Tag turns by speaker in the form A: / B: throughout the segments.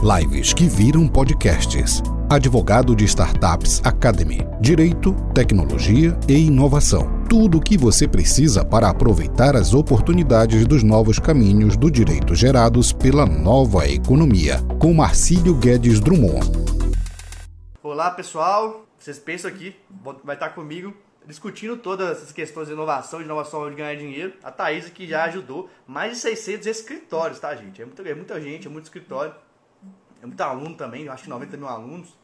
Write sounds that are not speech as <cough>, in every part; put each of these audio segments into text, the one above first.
A: Lives que viram podcasts. Advogado de Startups Academy. Direito, tecnologia e inovação. Tudo o que você precisa para aproveitar as oportunidades dos novos caminhos do direito gerados pela nova economia. Com Marcílio Guedes Drummond.
B: Olá pessoal, vocês pensam aqui, vai estar comigo discutindo todas essas questões de inovação, de inovação de ganhar dinheiro. A Thaís que já ajudou mais de 600 escritórios, tá, gente? É muita, é muita gente, é muito escritório. É muito aluno também, eu acho que 90 mil alunos.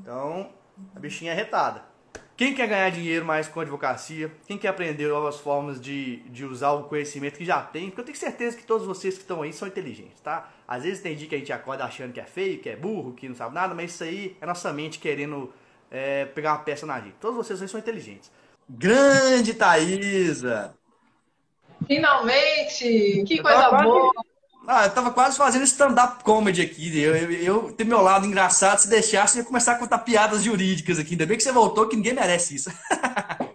B: Então, a bichinha é retada. Quem quer ganhar dinheiro mais com advocacia? Quem quer aprender novas formas de, de usar o conhecimento que já tem? Porque eu tenho certeza que todos vocês que estão aí são inteligentes, tá? Às vezes tem dia que a gente acorda achando que é feio, que é burro, que não sabe nada, mas isso aí é nossa mente querendo é, pegar uma peça na gente. Todos vocês aí são inteligentes. Grande Thaisa!
C: Finalmente! Que coisa boa!
B: Ah, eu tava quase fazendo stand-up comedy aqui. Eu, eu, eu ter meu lado engraçado, se deixasse, eu ia começar a contar piadas jurídicas aqui. Ainda bem que você voltou, que ninguém merece isso. <laughs>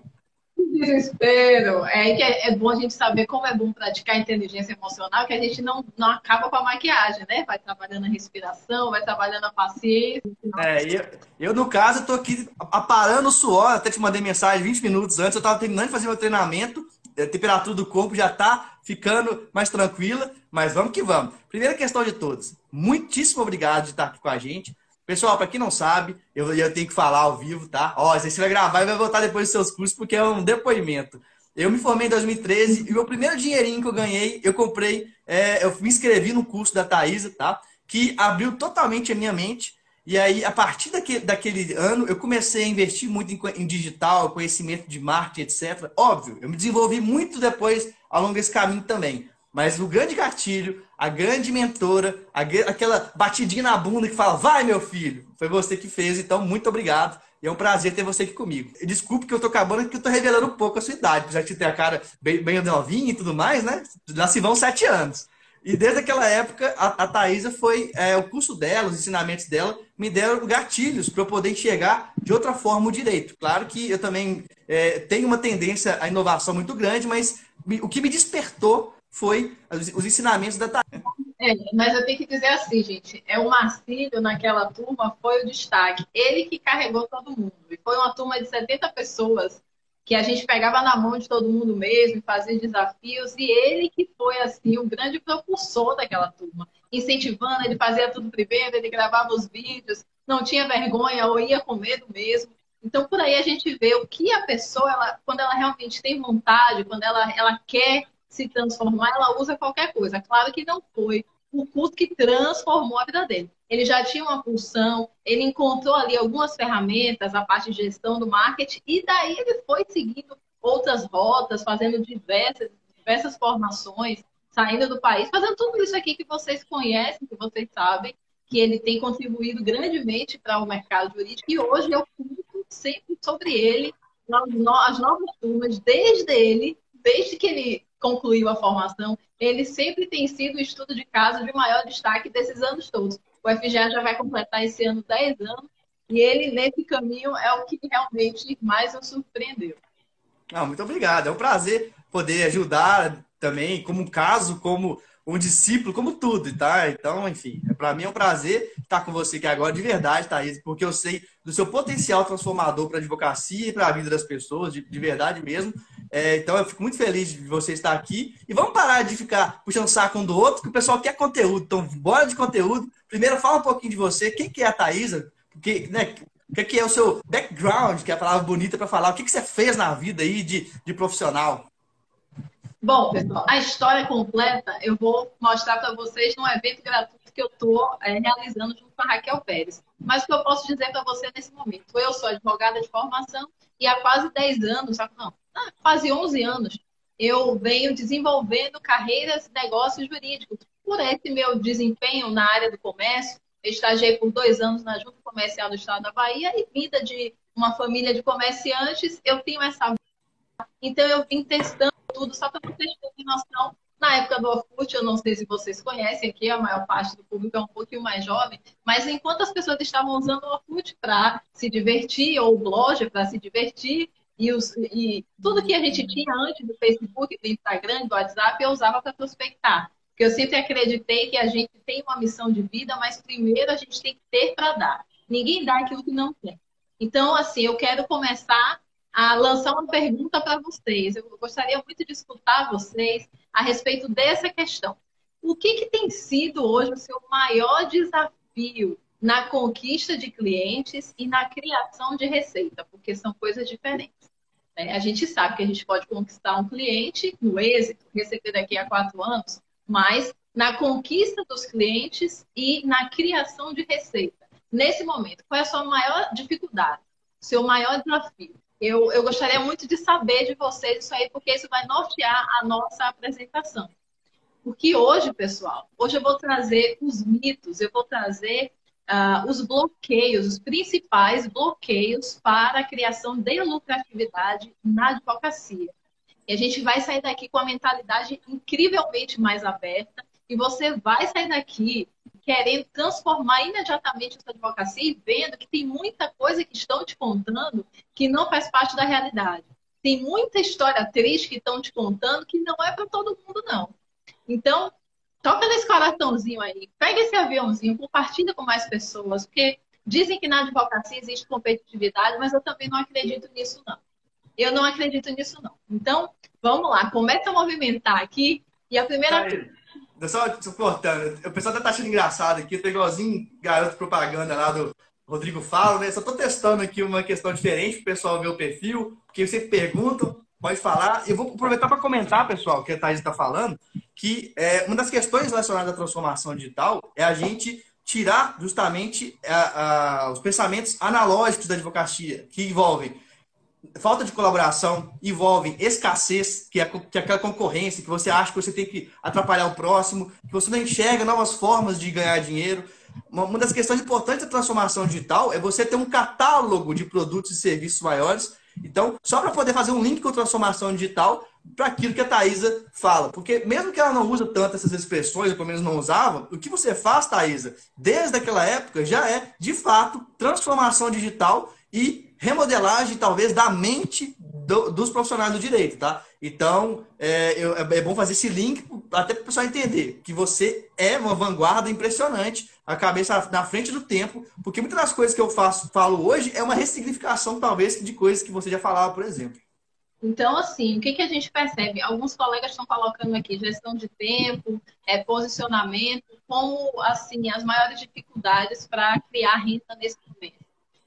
C: Desespero. É que é, é, bom a gente saber como é bom praticar inteligência emocional, que a gente não, não acaba com a maquiagem, né? Vai trabalhando a respiração, vai trabalhando a paciência.
B: É, eu, eu, no caso, tô aqui aparando o suor, até te mandei mensagem 20 minutos antes, eu tava terminando de fazer meu treinamento, a temperatura do corpo já tá ficando mais tranquila, mas vamos que vamos. Primeira questão de todas, muitíssimo obrigado de estar aqui com a gente. Pessoal, para quem não sabe, eu, eu tenho que falar ao vivo, tá? Ó, você vai gravar e vai voltar depois dos seus cursos, porque é um depoimento. Eu me formei em 2013 e o meu primeiro dinheirinho que eu ganhei, eu comprei, é, eu me inscrevi no curso da Thaisa, tá? Que abriu totalmente a minha mente. E aí, a partir daquele, daquele ano, eu comecei a investir muito em, em digital, conhecimento de marketing, etc. Óbvio, eu me desenvolvi muito depois ao longo desse caminho também. Mas o grande gatilho, a grande mentora, a, aquela batidinha na bunda que fala, vai meu filho, foi você que fez, então muito obrigado. E é um prazer ter você aqui comigo. Desculpe que eu tô acabando, porque eu tô revelando um pouco a sua idade, já que você tem a cara bem, bem novinha e tudo mais, né? Já se vão sete anos. E desde aquela época, a, a Thaisa foi, é, o curso dela, os ensinamentos dela, me deram gatilhos para eu poder enxergar de outra forma o direito. Claro que eu também é, tenho uma tendência à inovação muito grande, mas o que me despertou foi os ensinamentos da Thaís.
C: É, mas eu tenho que dizer assim, gente, é o Marcílio naquela turma foi o destaque. Ele que carregou todo mundo. E foi uma turma de 70 pessoas que a gente pegava na mão de todo mundo mesmo, fazia desafios, e ele que foi assim o grande propulsor daquela turma, incentivando, ele fazia tudo primeiro, ele gravava os vídeos, não tinha vergonha ou ia com medo mesmo. Então por aí a gente vê o que a pessoa, ela, quando ela realmente tem vontade, quando ela, ela quer se transformar, ela usa qualquer coisa. Claro que não foi o curso que transformou a vida dele. Ele já tinha uma pulsão, ele encontrou ali algumas ferramentas, a parte de gestão do marketing, e daí ele foi seguindo outras rotas, fazendo diversas, diversas formações, saindo do país, fazendo tudo isso aqui que vocês conhecem, que vocês sabem, que ele tem contribuído grandemente para o mercado jurídico, e hoje eu conto sempre sobre ele, as novas turmas, desde ele, desde que ele concluiu a formação, ele sempre tem sido o estudo de caso de maior destaque desses anos todos. O FGA já vai completar esse ano 10 anos e ele, nesse caminho, é o que realmente mais nos surpreendeu.
B: Ah, muito obrigado. É um prazer poder ajudar também, como caso, como um discípulo, como tudo, tá? Então, enfim, é, para mim é um prazer estar com você aqui agora, de verdade, Thaís, porque eu sei do seu potencial transformador para a advocacia e para a vida das pessoas, de, de verdade mesmo. É, então, eu fico muito feliz de você estar aqui. E vamos parar de ficar puxando saco um do outro, que o pessoal quer conteúdo. Então, bora de conteúdo. Primeiro, fala um pouquinho de você. Quem que é a Thaisa? Porque, né, o que é o seu background, que é a palavra bonita para falar? O que, que você fez na vida aí de, de profissional?
C: Bom, pessoal, a história completa eu vou mostrar para vocês num evento gratuito que eu estou é, realizando junto com a Raquel Pérez. Mas o que eu posso dizer para você nesse momento? Eu sou advogada de formação e há quase 10 anos, não, quase 11 anos, eu venho desenvolvendo carreiras, negócios jurídicos. Por esse meu desempenho na área do comércio, estagiei por dois anos na Junta Comercial do Estado da Bahia e vida de uma família de comerciantes, eu tenho essa. Então, eu vim testando tudo, só para vocês terem noção. Na época do Orkut, eu não sei se vocês conhecem aqui, a maior parte do público é um pouquinho mais jovem, mas enquanto as pessoas estavam usando o Orkut para se divertir, ou o blog para se divertir, e, os, e, tudo que a gente tinha antes do Facebook, do Instagram, do WhatsApp, eu usava para prospectar. Porque eu sempre acreditei que a gente tem uma missão de vida, mas primeiro a gente tem que ter para dar. Ninguém dá aquilo que não tem. Então, assim, eu quero começar a lançar uma pergunta para vocês. Eu gostaria muito de escutar vocês a respeito dessa questão. O que, que tem sido hoje o seu maior desafio na conquista de clientes e na criação de receita? Porque são coisas diferentes. Né? A gente sabe que a gente pode conquistar um cliente no êxito, receber daqui a quatro anos, mas na conquista dos clientes e na criação de receita. Nesse momento, qual é a sua maior dificuldade? Seu maior desafio? Eu, eu gostaria muito de saber de vocês isso aí, porque isso vai nortear a nossa apresentação. Porque hoje, pessoal, hoje eu vou trazer os mitos, eu vou trazer uh, os bloqueios, os principais bloqueios para a criação de lucratividade na advocacia. E a gente vai sair daqui com a mentalidade incrivelmente mais aberta e você vai sair daqui querendo transformar imediatamente a sua advocacia e vendo que tem muita coisa que estão te contando que não faz parte da realidade. Tem muita história triste que estão te contando que não é para todo mundo, não. Então, toca nesse coraçãozinho aí, pega esse aviãozinho, compartilha com mais pessoas, porque dizem que na advocacia existe competitividade, mas eu também não acredito nisso, não. Eu não acredito nisso, não. Então, vamos lá, começa a movimentar aqui. E a primeira.
B: Tá só suportando. O pessoal tá achando engraçado aqui, tô igualzinho garoto propaganda lá do Rodrigo Falo, né? Só tô testando aqui uma questão diferente pro pessoal ver o perfil, porque você pergunta, pode falar. Eu vou aproveitar para comentar, pessoal, que a Thaís está falando, que é, uma das questões relacionadas à transformação digital é a gente tirar justamente a, a, os pensamentos analógicos da advocacia, que envolvem falta de colaboração envolve escassez, que é, que é aquela concorrência, que você acha que você tem que atrapalhar o próximo, que você não enxerga novas formas de ganhar dinheiro. Uma, das questões importantes da transformação digital é você ter um catálogo de produtos e serviços maiores. Então, só para poder fazer um link com transformação digital para aquilo que a Thaisa fala. Porque mesmo que ela não use tanto essas expressões, ou pelo menos não usava, o que você faz, Thaisa, desde aquela época, já é, de fato, transformação digital e remodelagem, talvez, da mente do, dos profissionais do direito, tá? Então, é, é, bom fazer esse link até para o pessoal entender que você é uma vanguarda impressionante, a cabeça na frente do tempo, porque muitas das coisas que eu faço, falo hoje é uma ressignificação, talvez, de coisas que você já falava, por exemplo.
C: Então, assim, o que, que a gente percebe? Alguns colegas estão colocando aqui gestão de tempo, é, posicionamento, como, assim, as maiores dificuldades para criar renda nesse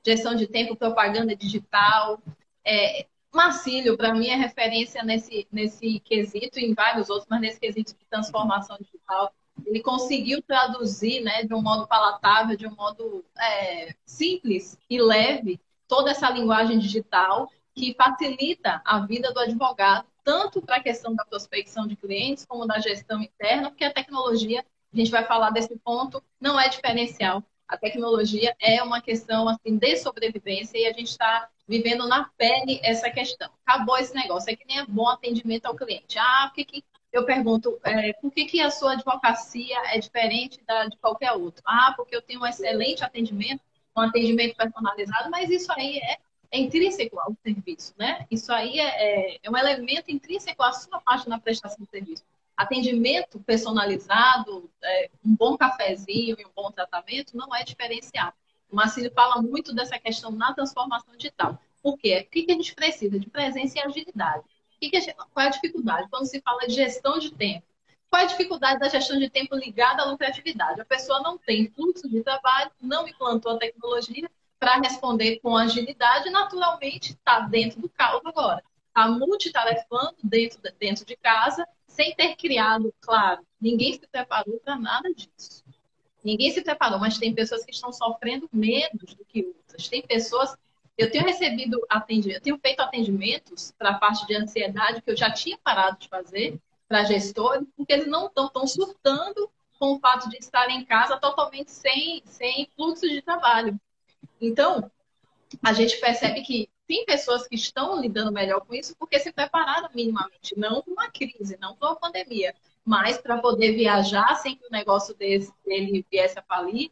C: gestão de tempo, propaganda digital. É, Marcílio, para mim, é referência nesse, nesse quesito em vários outros, mas nesse quesito de transformação digital. Ele conseguiu traduzir né, de um modo palatável, de um modo é, simples e leve, toda essa linguagem digital que facilita a vida do advogado, tanto para a questão da prospecção de clientes, como da gestão interna, porque a tecnologia, a gente vai falar desse ponto, não é diferencial a tecnologia é uma questão assim de sobrevivência e a gente está vivendo na pele essa questão. Acabou esse negócio, é que nem é bom atendimento ao cliente. Ah, por que, que eu pergunto, é, por que, que a sua advocacia é diferente da de qualquer outro? Ah, porque eu tenho um excelente atendimento, um atendimento personalizado, mas isso aí é, é intrínseco ao serviço, né? Isso aí é, é, é um elemento intrínseco à sua parte na prestação de serviço atendimento personalizado, é, um bom cafezinho e um bom tratamento não é diferenciado. O Marcílio fala muito dessa questão na transformação digital. Por quê? O que a gente precisa? De presença e agilidade. Gente, qual é a dificuldade? Quando se fala de gestão de tempo, qual é a dificuldade da gestão de tempo ligada à lucratividade? A pessoa não tem fluxo de trabalho, não implantou a tecnologia para responder com agilidade, naturalmente está dentro do caos agora. Está multitarefando dentro, dentro de casa sem ter criado, claro, ninguém se preparou para nada disso. Ninguém se preparou, mas tem pessoas que estão sofrendo menos do que outras. Tem pessoas. Eu tenho recebido atendimento, eu tenho feito atendimentos para a parte de ansiedade que eu já tinha parado de fazer para gestores, porque eles não estão tão surtando com o fato de estar em casa totalmente sem, sem fluxo de trabalho. Então, a gente percebe que tem pessoas que estão lidando melhor com isso porque se prepararam minimamente, não para uma crise, não para uma pandemia, mas para poder viajar sem que o negócio desse, dele viesse a falir,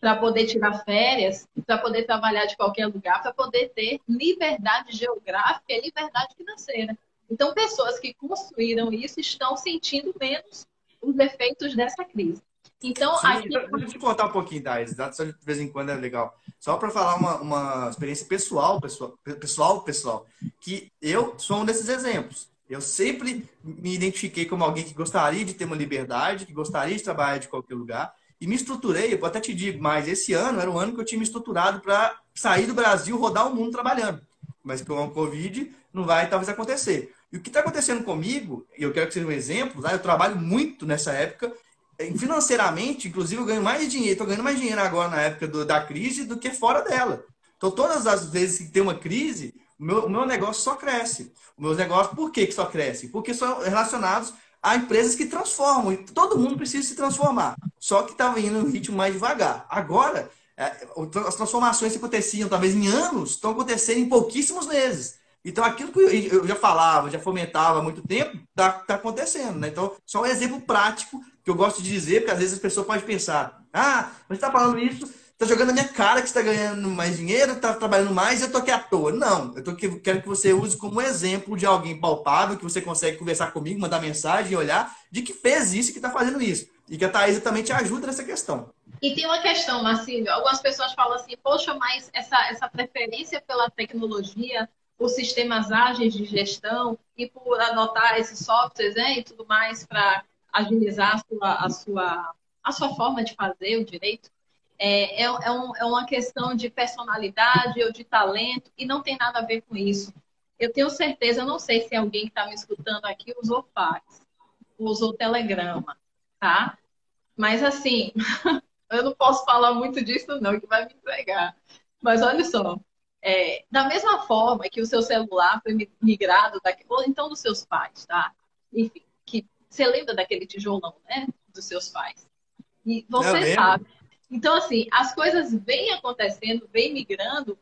C: para poder tirar férias, para poder trabalhar de qualquer lugar, para poder ter liberdade geográfica e liberdade financeira. Então, pessoas que construíram isso estão sentindo menos os efeitos dessa crise. Então,
B: Sim, aqui... Deixa eu te contar um pouquinho, Thais, só de vez em quando é legal. Só para falar uma, uma experiência pessoal, pessoal, pessoal, pessoal, que eu sou um desses exemplos. Eu sempre me identifiquei como alguém que gostaria de ter uma liberdade, que gostaria de trabalhar de qualquer lugar, e me estruturei, eu até te digo, mas esse ano era o ano que eu tinha me estruturado para sair do Brasil, rodar o mundo trabalhando. Mas com o Covid não vai talvez acontecer. E o que está acontecendo comigo, e eu quero que seja um exemplo, tá? eu trabalho muito nessa época, financeiramente, inclusive eu ganho mais dinheiro, estou ganhando mais dinheiro agora na época do, da crise do que fora dela. Então, todas as vezes que tem uma crise, o meu, meu negócio só cresce. Os meus negócios, por que, que só cresce? Porque são relacionados a empresas que transformam. E todo mundo precisa se transformar. Só que estava indo um ritmo mais devagar. Agora, é, as transformações que aconteciam talvez em anos estão acontecendo em pouquíssimos meses. Então, aquilo que eu já falava, já fomentava há muito tempo, está tá acontecendo. Né? Então, só um exemplo prático que eu gosto de dizer, porque às vezes as pessoas podem pensar: ah, mas está falando isso, está jogando na minha cara que está ganhando mais dinheiro, está trabalhando mais eu estou aqui à toa. Não, eu tô aqui, quero que você use como exemplo de alguém palpável, que você consegue conversar comigo, mandar mensagem olhar, de que fez isso e que está fazendo isso. E que a Thaisa também te ajuda nessa questão.
C: E tem uma questão, Marcílio. Algumas pessoas falam assim, poxa, mas essa, essa preferência pela tecnologia por sistemas ágeis de gestão e por adotar esses softwares né, e tudo mais para agilizar a sua, a, sua, a sua forma de fazer o direito. É, é, é, um, é uma questão de personalidade ou de talento e não tem nada a ver com isso. Eu tenho certeza, não sei se alguém que está me escutando aqui usou fax, usou telegrama, tá? Mas assim, <laughs> eu não posso falar muito disso não, que vai me entregar. Mas olha só, é, da mesma forma que o seu celular foi migrado daqui, ou então dos seus pais, tá? Enfim, que você lembra daquele tijolão, né? Dos seus pais. E você sabe. Então, assim, as coisas vêm acontecendo, vêm migrando,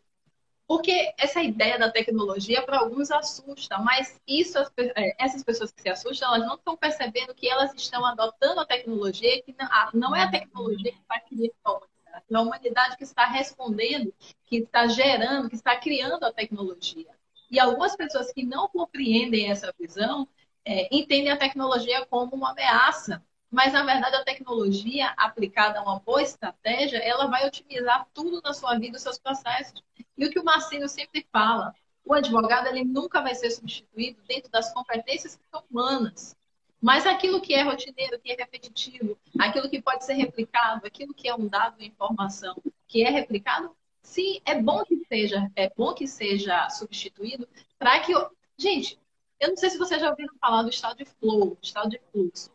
C: porque essa ideia da tecnologia para alguns assusta, mas isso, é, essas pessoas que se assustam, elas não estão percebendo que elas estão adotando a tecnologia, que não, é a tecnologia que está criando é a humanidade que está respondendo, que está gerando, que está criando a tecnologia. E algumas pessoas que não compreendem essa visão é, entendem a tecnologia como uma ameaça. Mas, na verdade, a tecnologia aplicada a uma boa estratégia, ela vai otimizar tudo na sua vida, os seus processos. E o que o Marcinho sempre fala, o advogado ele nunca vai ser substituído dentro das competências que são humanas. Mas aquilo que é rotineiro, que é repetitivo, aquilo que pode ser replicado, aquilo que é um dado de informação que é replicado, sim, é bom que seja, é bom que seja substituído para que. Gente, eu não sei se vocês já ouviram falar do estado de flow, estado de fluxo.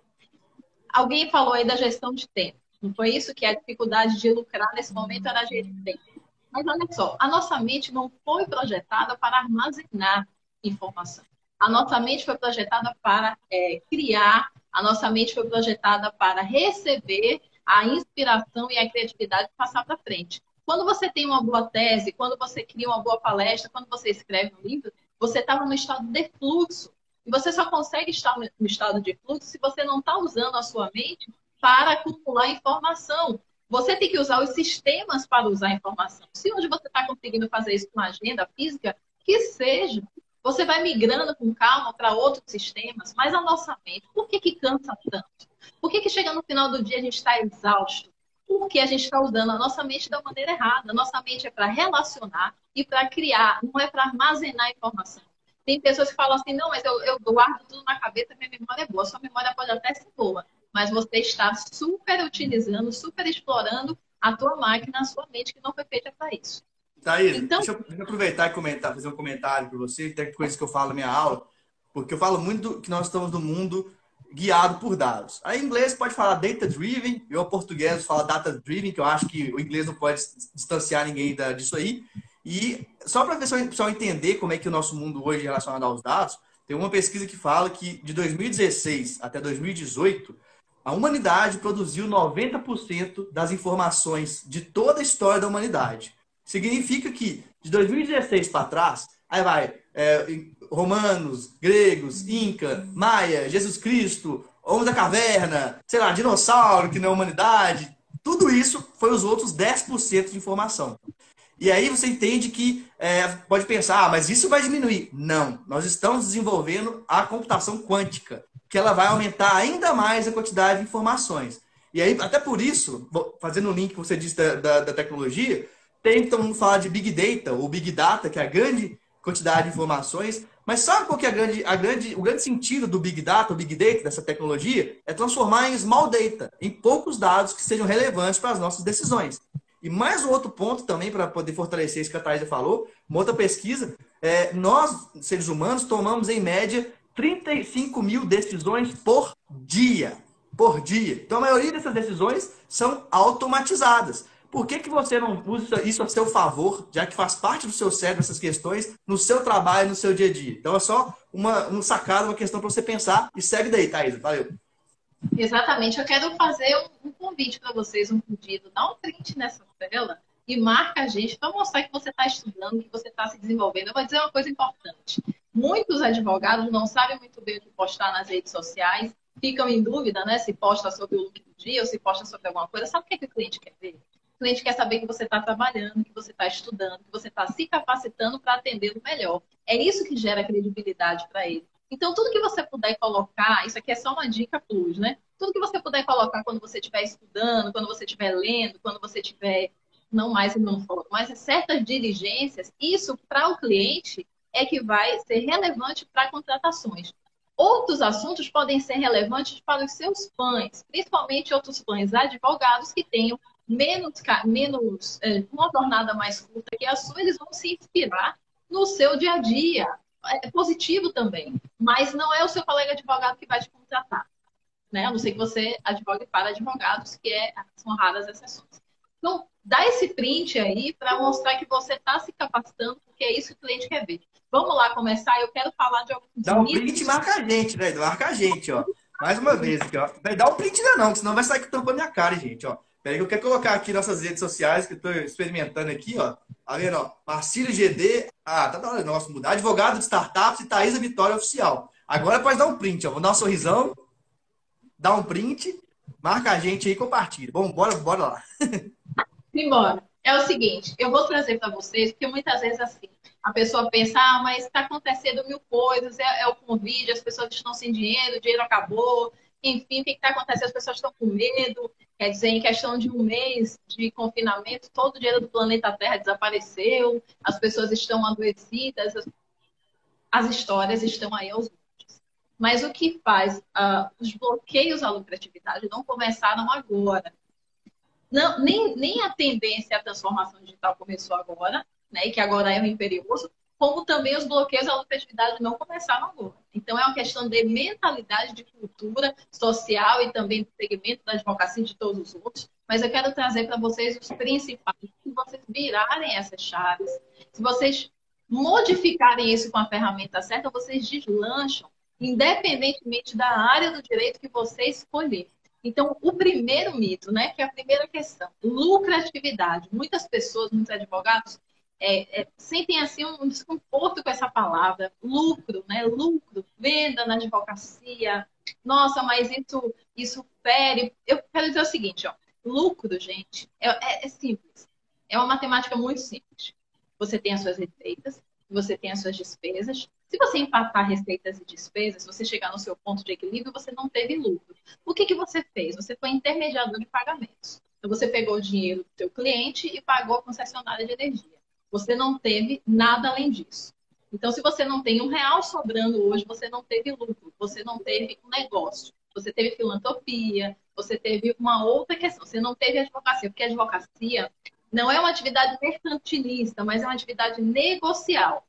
C: Alguém falou aí da gestão de tempo. Não foi isso que é a dificuldade de lucrar nesse momento era gerir tempo. Mas olha só, a nossa mente não foi projetada para armazenar informação. A nossa mente foi projetada para é, criar, a nossa mente foi projetada para receber a inspiração e a criatividade passar para frente. Quando você tem uma boa tese, quando você cria uma boa palestra, quando você escreve um livro, você estava no estado de fluxo. E você só consegue estar no estado de fluxo se você não está usando a sua mente para acumular informação. Você tem que usar os sistemas para usar a informação. Se hoje você está conseguindo fazer isso com uma agenda física, que seja. Você vai migrando com calma para outros sistemas, mas a nossa mente, por que, que cansa tanto? Por que, que chega no final do dia a gente está exausto? Porque a gente está usando a nossa mente da maneira errada. A nossa mente é para relacionar e para criar, não é para armazenar informação. Tem pessoas que falam assim, não, mas eu, eu guardo tudo na cabeça, minha memória é boa. Sua memória pode até ser boa, mas você está super utilizando, super explorando a tua máquina, a sua mente, que não foi feita para isso.
B: Thaís, então... deixa, eu, deixa eu aproveitar e comentar, fazer um comentário para você, tem coisas que eu falo na minha aula, porque eu falo muito que nós estamos no mundo guiado por dados. Aí, em inglês pode falar data driven, eu, português, falo data driven, que eu acho que o inglês não pode distanciar ninguém disso aí. E só para o pessoal entender como é que o nosso mundo hoje é relacionado aos dados, tem uma pesquisa que fala que de 2016 até 2018, a humanidade produziu 90% das informações de toda a história da humanidade. Significa que de 2016 para trás, aí vai é, romanos, gregos, inca, maia, Jesus Cristo, homem da caverna, sei lá, dinossauro que não é humanidade, tudo isso foi os outros 10% de informação. E aí você entende que é, pode pensar, ah, mas isso vai diminuir. Não, nós estamos desenvolvendo a computação quântica. Que ela vai aumentar ainda mais a quantidade de informações. E aí, até por isso, fazendo o link que você disse da, da, da tecnologia, mundo falar de Big Data, ou Big Data, que é a grande quantidade de informações. Mas sabe qual que é a grande, a grande, o grande sentido do Big Data, o Big Data, dessa tecnologia? É transformar em Small Data, em poucos dados que sejam relevantes para as nossas decisões. E mais um outro ponto também, para poder fortalecer isso que a Thaisa falou, uma outra pesquisa, é, nós, seres humanos, tomamos em média 35 mil decisões por dia. Por dia. Então, a maioria dessas decisões são automatizadas. Por que, que você não usa isso a seu favor, já que faz parte do seu cérebro essas questões, no seu trabalho, no seu dia a dia? Então é só uma, um sacado, uma questão para você pensar e segue daí, Thaisa. Valeu.
C: Exatamente. Eu quero fazer um, um convite para vocês, um pedido. Dá um print nessa tela e marca a gente para mostrar que você está estudando, que você está se desenvolvendo. Eu vou dizer uma coisa importante. Muitos advogados não sabem muito bem o que postar nas redes sociais, ficam em dúvida, né? Se posta sobre o look do dia ou se posta sobre alguma coisa. Sabe o que, é que o cliente quer ver? O cliente quer saber que você está trabalhando, que você está estudando, que você está se capacitando para atendê-lo melhor. É isso que gera credibilidade para ele. Então, tudo que você puder colocar, isso aqui é só uma dica plus, né? Tudo que você puder colocar quando você estiver estudando, quando você estiver lendo, quando você estiver, não mais não foto, mas certas diligências, isso para o cliente é que vai ser relevante para contratações. Outros assuntos podem ser relevantes para os seus fãs, principalmente outros fãs advogados que tenham menos, menos é, uma jornada mais curta que a sua, eles vão se inspirar no seu dia a dia. É positivo também, mas não é o seu colega advogado que vai te contratar. Né? A não ser que você advogue para advogados, que é, são raras exceções. Então, dá esse print aí para mostrar que você está se capacitando, porque é isso que o cliente quer ver. Vamos lá começar. Eu quero falar de alguns.
B: Dá um print e marca a gente, né? Marca a gente, ó. Mais uma vez aqui, ó. Dá um print ainda não, senão vai sair tampando minha cara, gente, ó. Peraí eu quero colocar aqui nossas redes sociais, que eu estou experimentando aqui, ó. Tá vendo, ó? Marcílio GD. Ah, tá da hora nosso mudar. Advogado de startups e Thaisa Vitória Oficial. Agora pode dar um print, ó. Vou dar um sorrisão, dar um print, marca a gente aí e compartilha. Bom, bora, bora lá. <laughs>
C: Simbora. É o seguinte, eu vou trazer para vocês, porque muitas vezes assim, a pessoa pensa, ah, mas está acontecendo mil coisas, é, é o Covid, as pessoas estão sem dinheiro, o dinheiro acabou, enfim, o que está acontecendo? As pessoas estão com medo, Quer dizer, em questão de um mês de confinamento, todo o dinheiro do planeta Terra desapareceu, as pessoas estão adoecidas, as histórias estão aí aos montes. Mas o que faz uh, os bloqueios à lucratividade não começaram agora. Não, nem, nem a tendência à transformação digital começou agora, né, e que agora é o imperioso, como também os bloqueios à lucratividade não começaram agora. Então, é uma questão de mentalidade, de cultura social e também do segmento da advocacia de todos os outros. Mas eu quero trazer para vocês os principais, se vocês virarem essas chaves, se vocês modificarem isso com a ferramenta certa, vocês deslancham, independentemente da área do direito que você escolher. Então, o primeiro mito, né, que é a primeira questão, lucratividade. Muitas pessoas, muitos advogados, é, é, sentem assim um desconforto com essa palavra, lucro, né? Lucro, venda na advocacia. Nossa, mas isso, isso fere. Eu quero dizer o seguinte, ó, lucro, gente, é, é, é simples. É uma matemática muito simples. Você tem as suas receitas, você tem as suas despesas. Se você empatar receitas e despesas, você chegar no seu ponto de equilíbrio, você não teve lucro. O que, que você fez? Você foi intermediador de pagamentos. Então, você pegou o dinheiro do seu cliente e pagou a concessionária de energia. Você não teve nada além disso. Então, se você não tem um real sobrando hoje, você não teve lucro, você não teve um negócio, você teve filantropia, você teve uma outra questão, você não teve advocacia, porque a advocacia não é uma atividade mercantilista, mas é uma atividade negocial.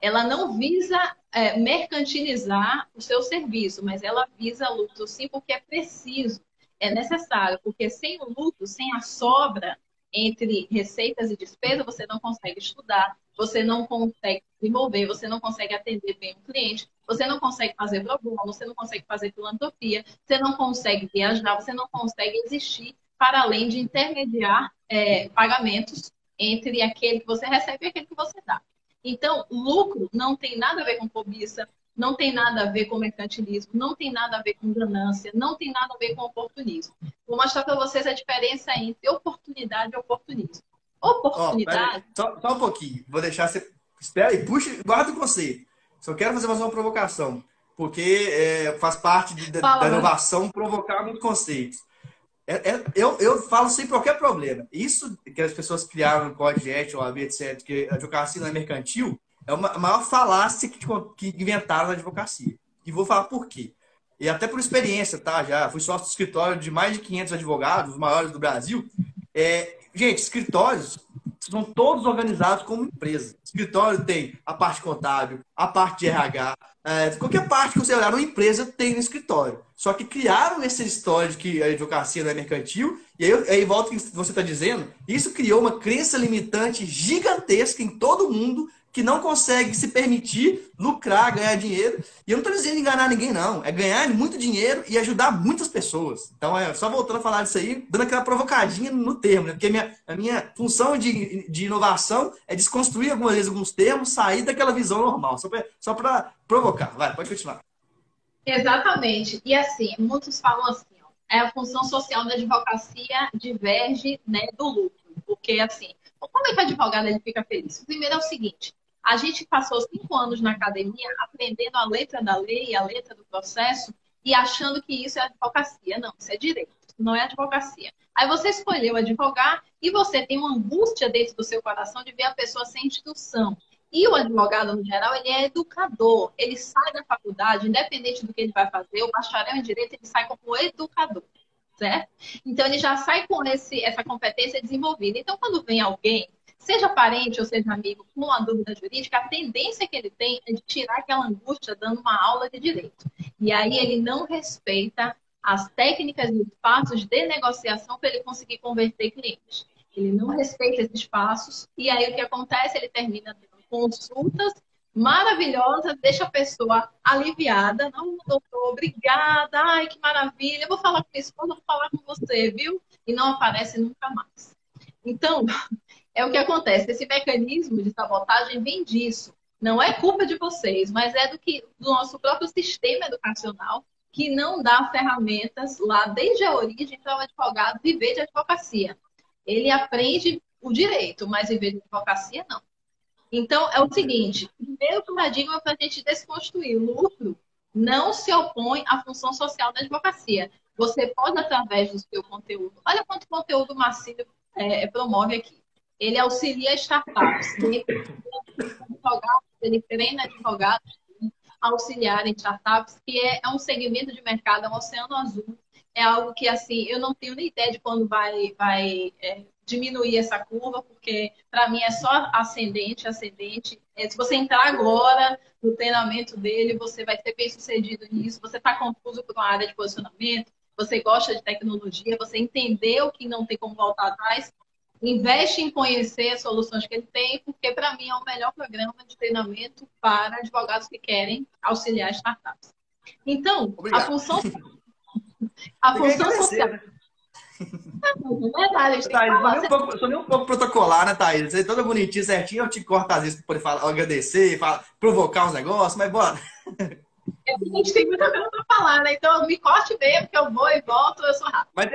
C: Ela não visa é, mercantilizar o seu serviço, mas ela visa lucro sim, porque é preciso, é necessário, porque sem o lucro, sem a sobra, entre receitas e despesas, você não consegue estudar, você não consegue se mover, você não consegue atender bem o cliente, você não consegue fazer problema, você não consegue fazer filantropia, você não consegue viajar, você não consegue existir para além de intermediar é, pagamentos entre aquele que você recebe e aquele que você dá. Então, lucro não tem nada a ver com cobiça, não tem nada a ver com mercantilismo, não tem nada a ver com ganância, não tem nada a ver com oportunismo. Vou mostrar para vocês a diferença entre oportunidade e oportunismo. Oportunidade.
B: Oh, só, só, um pouquinho, vou deixar você. Espera aí, puxa, guarda o conceito. Só quero fazer mais uma provocação. porque é, faz parte de, Fala, da inovação provocar muitos conceitos. É, é, eu, eu falo sem qualquer problema. Isso que as pessoas criaram no Código de Ética, OAB, etc., que a advocacia não é mercantil, é uma, a maior falácia que, que inventaram na advocacia. E vou falar por quê. E até por experiência, tá? Já fui sócio do escritório de mais de 500 advogados, os maiores do Brasil. É, gente, escritórios são todos organizados como empresa. Escritório tem a parte contábil, a parte de RH, é, qualquer parte que você olhar numa empresa tem no escritório. Só que criaram essa história de que a advocacia não é mercantil, e aí, aí volta o que você está dizendo, isso criou uma crença limitante gigantesca em todo mundo que não consegue se permitir lucrar, ganhar dinheiro. E eu não estou dizendo enganar ninguém, não. É ganhar muito dinheiro e ajudar muitas pessoas. Então, é só voltando a falar disso aí, dando aquela provocadinha no termo, né? Porque a minha, a minha função de, de inovação é desconstruir algumas vezes alguns termos, sair daquela visão normal, só para provocar. Vai, pode continuar.
C: Exatamente. E assim, muitos falam assim, ó, é a função social da advocacia diverge né, do lucro. Porque, assim, como é que o advogado ele fica feliz? Primeiro é o seguinte, a gente passou cinco anos na academia aprendendo a letra da lei, a letra do processo, e achando que isso é advocacia. Não, isso é direito, não é advocacia. Aí você escolheu advogar e você tem uma angústia dentro do seu coração de ver a pessoa sem instituição. E o advogado, no geral, ele é educador. Ele sai da faculdade, independente do que ele vai fazer, o bacharel em direito, ele sai como educador, certo? Então, ele já sai com esse, essa competência desenvolvida. Então, quando vem alguém seja parente ou seja amigo, com uma dúvida jurídica, a tendência que ele tem é de tirar aquela angústia dando uma aula de direito. E aí ele não respeita as técnicas e os passos de negociação para ele conseguir converter clientes. Ele não respeita esses passos e aí o que acontece? Ele termina tendo consultas maravilhosas, deixa a pessoa aliviada. Não, doutor, obrigada, ai que maravilha. Eu vou falar com minha esposa, vou falar com você, viu? E não aparece nunca mais. Então, <laughs> é o que acontece. Esse mecanismo de sabotagem vem disso. Não é culpa de vocês, mas é do que do nosso próprio sistema educacional que não dá ferramentas lá desde a origem para o advogado viver de advocacia. Ele aprende o direito, mas viver de advocacia não. Então é o seguinte: primeiro paradigma para a gente desconstruir lucro não se opõe à função social da advocacia. Você pode, através do seu conteúdo, olha quanto conteúdo o Marcílio é, promove aqui ele auxilia startups. Ele, ele treina advogados auxiliar em startups, que é, é, um segmento de mercado, é um oceano azul. É algo que, assim, eu não tenho nem ideia de quando vai, vai é, diminuir essa curva, porque para mim é só ascendente, ascendente. É, se você entrar agora no treinamento dele, você vai ser bem sucedido nisso. Você está confuso com a área de posicionamento, você gosta de tecnologia, você entendeu que não tem como voltar atrás, investe em conhecer as soluções que ele tem, porque para mim é o melhor programa de treinamento para advogados que querem auxiliar startups. Então, Obrigado. a função a função social né?
B: é verdade, Thaís, sou, nem um pouco, sou nem um pouco protocolar, né, Thaís? Você é toda bonitinha, certinho, eu te corto às vezes para poder falar, agradecer, falar, provocar uns negócios, mas bora. <laughs>
C: É a gente tem muita coisa para falar, né? Então me corte bem, porque eu vou e volto, eu sou rápido.
B: Mas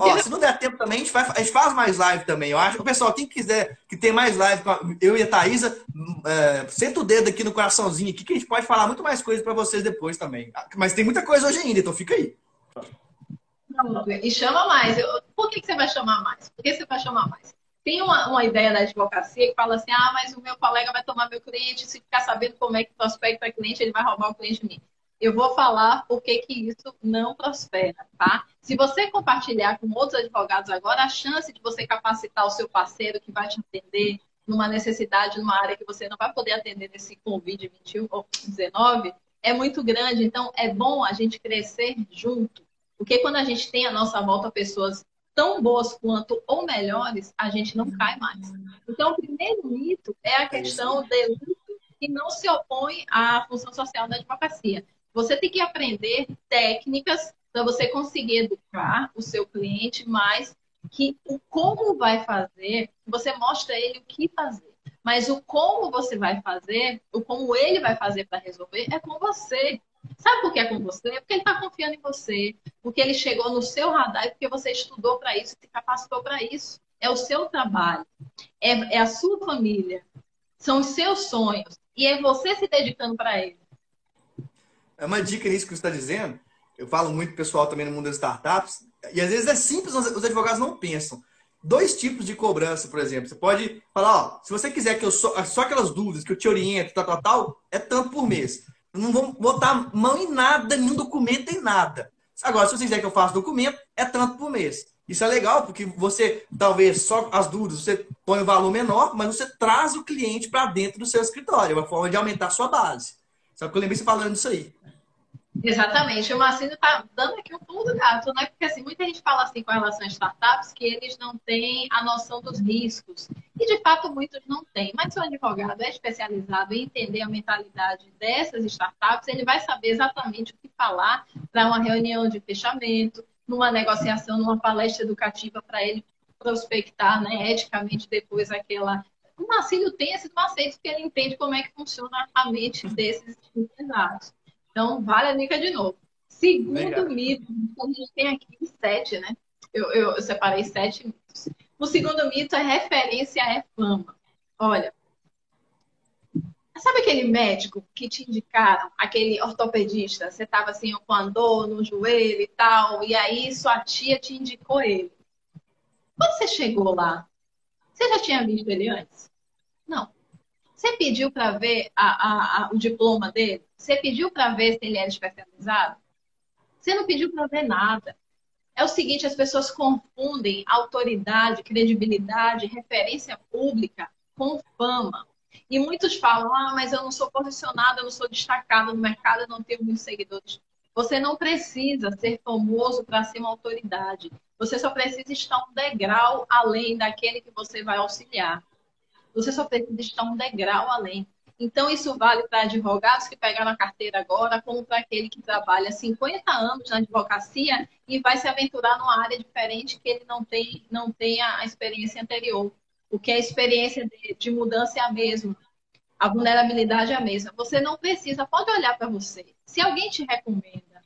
B: ó, se não der tempo também, a gente, vai, a gente faz mais live também. Eu acho. O pessoal, quem quiser que tem mais live, eu e a Thaisa, é, senta o dedo aqui no coraçãozinho aqui, que a gente pode falar muito mais coisas para vocês depois também. Mas tem muita coisa hoje ainda, então fica aí.
C: E chama mais. Eu, por que, que você vai chamar mais? Por que você vai chamar mais? Tem uma, uma ideia da advocacia que fala assim: ah, mas o meu colega vai tomar meu cliente, se ficar sabendo como é que prospecta cliente, ele vai roubar o cliente de mim eu vou falar por que isso não prospera, tá? Se você compartilhar com outros advogados agora, a chance de você capacitar o seu parceiro que vai te atender numa necessidade, numa área que você não vai poder atender nesse Covid-21 ou 19 é muito grande. Então, é bom a gente crescer junto. Porque quando a gente tem à nossa volta pessoas tão boas quanto ou melhores, a gente não cai mais. Então, o primeiro mito é a é questão de que não se opõe à função social da advocacia. Você tem que aprender técnicas para você conseguir educar o seu cliente, mas que o como vai fazer, você mostra ele o que fazer. Mas o como você vai fazer, o como ele vai fazer para resolver, é com você. Sabe por que é com você? Porque ele está confiando em você, porque ele chegou no seu radar e porque você estudou para isso, se capacitou para isso. É o seu trabalho, é, é a sua família, são os seus sonhos e é você se dedicando para ele.
B: É uma dica nisso que você está dizendo. Eu falo muito pessoal também no mundo das startups. E às vezes é simples, os advogados não pensam. Dois tipos de cobrança, por exemplo. Você pode falar, ó, se você quiser que eu só, só aquelas dúvidas que eu te oriento, tal, tal, tal, é tanto por mês. Eu não vou botar mão em nada, nenhum documento em nada. Agora, se você quiser que eu faça documento, é tanto por mês. Isso é legal, porque você, talvez, só as dúvidas, você põe um valor menor, mas você traz o cliente para dentro do seu escritório. É uma forma de aumentar a sua base. Só que eu lembrei você falando isso aí.
C: Exatamente. O Marcinho está dando aqui um pulo do gato, né? Porque assim, muita gente fala assim com relação a startups que eles não têm a noção dos riscos. E de fato muitos não têm. Mas se o advogado é especializado em entender a mentalidade dessas startups, ele vai saber exatamente o que falar para uma reunião de fechamento, numa negociação, numa palestra educativa para ele prospectar, né, eticamente depois aquela o Marcílio tem esse macete que ele entende como é que funciona a mente desses empresários. Então, vale a dica de novo. Segundo Legal. mito, a gente tem aqui sete, né? Eu, eu, eu, separei sete mitos. O segundo mito é referência é fama. Olha, sabe aquele médico que te indicaram, aquele ortopedista? Você estava assim com a dor no joelho e tal, e aí sua tia te indicou ele. Quando você chegou lá, você já tinha visto ele antes? Não. Você pediu para ver a, a, a, o diploma dele? Você pediu para ver se ele era especializado? Você não pediu para ver nada. É o seguinte, as pessoas confundem autoridade, credibilidade, referência pública com fama. E muitos falam, ah, mas eu não sou posicionada, eu não sou destacada no mercado, eu não tenho muitos seguidores. Você não precisa ser famoso para ser uma autoridade. Você só precisa estar um degrau além daquele que você vai auxiliar. Você só precisa estar um degrau além. Então, isso vale para advogados que pegaram a carteira agora, como para aquele que trabalha 50 anos na advocacia e vai se aventurar numa área diferente que ele não tem, não tem a experiência anterior. Porque a experiência de, de mudança é a mesma. A vulnerabilidade é a mesma. Você não precisa, pode olhar para você. Se alguém te recomenda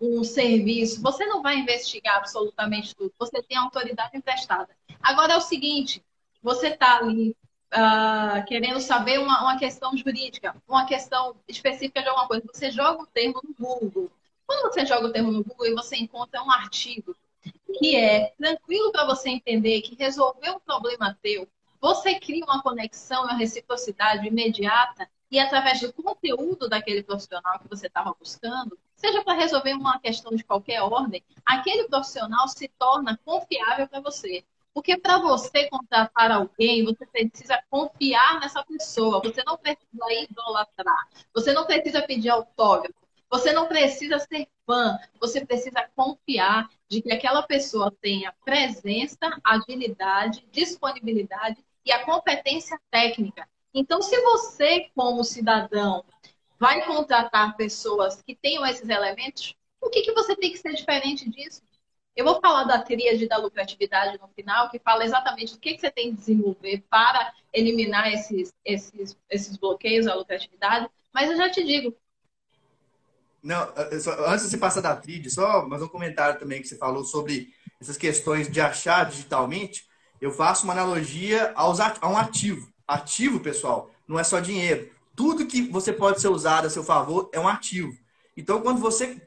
C: um serviço, você não vai investigar absolutamente tudo. Você tem autoridade emprestada. Agora é o seguinte: você está ali uh, querendo saber uma, uma questão jurídica, uma questão específica de alguma coisa, você joga o termo no Google. Quando você joga o termo no Google e você encontra um artigo que é tranquilo para você entender que resolveu um problema teu, você cria uma conexão, uma reciprocidade imediata e através do conteúdo daquele profissional que você estava buscando, seja para resolver uma questão de qualquer ordem, aquele profissional se torna confiável para você. Porque para você contratar alguém, você precisa confiar nessa pessoa. Você não precisa idolatrar. Você não precisa pedir autógrafo. Você não precisa ser fã. Você precisa confiar de que aquela pessoa tenha presença, agilidade, disponibilidade e a competência técnica. Então, se você, como cidadão, vai contratar pessoas que tenham esses elementos, o que, que você tem que ser diferente disso? Eu vou falar da tríade da lucratividade no final, que fala exatamente o que, que você tem que desenvolver para eliminar esses, esses, esses bloqueios à lucratividade, mas eu já te digo.
B: Não, só, antes de você passar da tríade, só mais um comentário também que você falou sobre essas questões de achar digitalmente. Eu faço uma analogia aos, a um ativo. Ativo, pessoal, não é só dinheiro. Tudo que você pode ser usado a seu favor é um ativo. Então, quando você,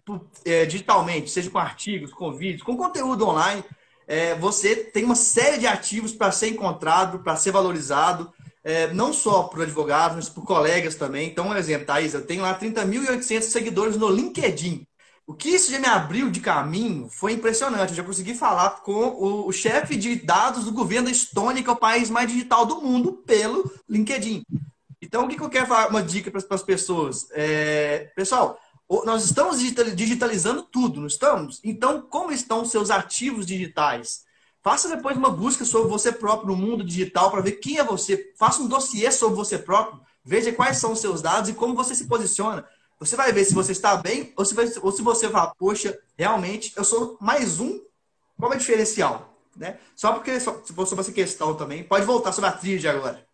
B: é, digitalmente, seja com artigos, com vídeos, com conteúdo online, é, você tem uma série de ativos para ser encontrado, para ser valorizado, é, não só por advogados, mas por colegas também. Então, um exemplo, Thaís, eu tenho lá 30.800 seguidores no LinkedIn. O que isso já me abriu de caminho foi impressionante. Eu já consegui falar com o, o chefe de dados do governo da Estônia, que é o país mais digital do mundo, pelo LinkedIn. Então, o que, que eu quero falar? Uma dica para as pessoas. É, pessoal, nós estamos digitalizando tudo, não estamos? Então, como estão os seus ativos digitais? Faça depois uma busca sobre você próprio no mundo digital para ver quem é você. Faça um dossiê sobre você próprio. Veja quais são os seus dados e como você se posiciona. Você vai ver se você está bem ou se, vai, ou se você vai, poxa, realmente eu sou mais um. Qual é o diferencial? Né? Só porque só, se for sobre essa questão também, pode voltar sobre a tríade agora.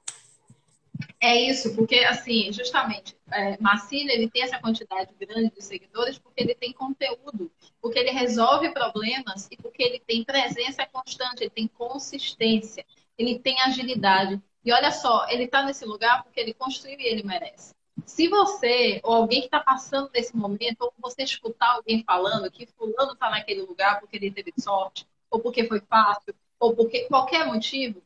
C: É isso, porque assim, justamente, é, Marcílio, ele tem essa quantidade grande de seguidores porque ele tem conteúdo, porque ele resolve problemas e porque ele tem presença constante, ele tem consistência, ele tem agilidade. E olha só, ele está nesse lugar porque ele construiu e ele merece. Se você, ou alguém que está passando nesse momento, ou você escutar alguém falando que fulano está naquele lugar porque ele teve sorte, ou porque foi fácil, ou porque qualquer motivo,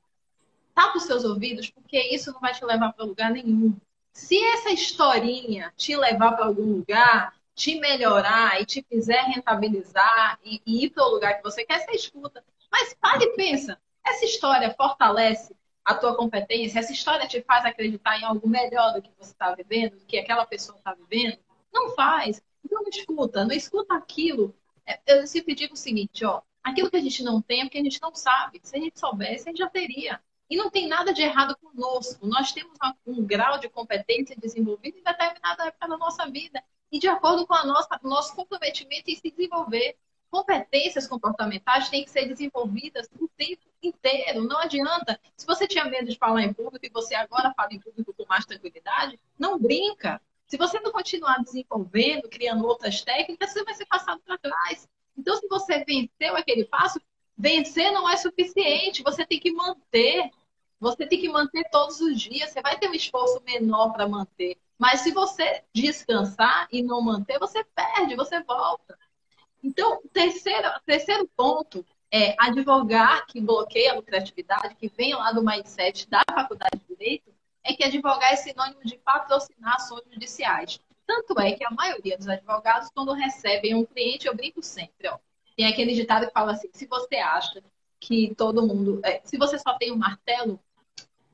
C: tapa os seus ouvidos, porque isso não vai te levar para lugar nenhum. Se essa historinha te levar para algum lugar, te melhorar e te fizer rentabilizar e, e ir para o lugar que você quer, você escuta. Mas pare e pensa, essa história fortalece a tua competência, essa história te faz acreditar em algo melhor do que você está vivendo, do que aquela pessoa está vivendo? Não faz. Então não escuta, não escuta aquilo. É, eu sempre digo o seguinte, ó, aquilo que a gente não tem é porque a gente não sabe. Se a gente soubesse, a gente já teria. E não tem nada de errado conosco. Nós temos um grau de competência desenvolvido em determinada época da nossa vida. E de acordo com a nossa, nosso comprometimento em se desenvolver. Competências comportamentais têm que ser desenvolvidas o tempo inteiro. Não adianta. Se você tinha medo de falar em público e você agora fala em público com mais tranquilidade, não brinca. Se você não continuar desenvolvendo, criando outras técnicas, você vai ser passado para trás. Então, se você venceu aquele passo, vencer não é suficiente. Você tem que manter. Você tem que manter todos os dias. Você vai ter um esforço menor para manter. Mas se você descansar e não manter, você perde, você volta. Então, o terceiro, terceiro ponto é advogar que bloqueia a lucratividade, que vem lá do mindset da faculdade de Direito, é que advogar é sinônimo de patrocinar ações judiciais. Tanto é que a maioria dos advogados, quando recebem um cliente, eu brinco sempre, ó, tem aquele ditado que fala assim, se você acha que todo mundo... É, se você só tem um martelo,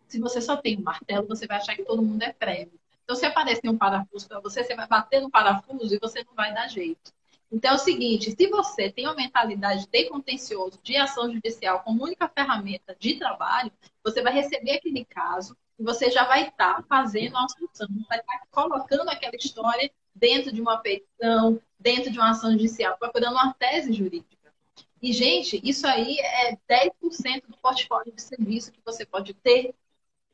C: se você só tem um martelo, você vai achar que todo mundo é prego. Então, se aparecer um parafuso para você, você vai bater no parafuso e você não vai dar jeito. Então é o seguinte, se você tem uma mentalidade de contencioso, de ação judicial como única ferramenta de trabalho, você vai receber aquele caso e você já vai estar tá fazendo a solução, vai estar tá colocando aquela história dentro de uma petição, dentro de uma ação judicial, procurando uma tese jurídica. E, gente, isso aí é 10% do portfólio de serviço que você pode ter.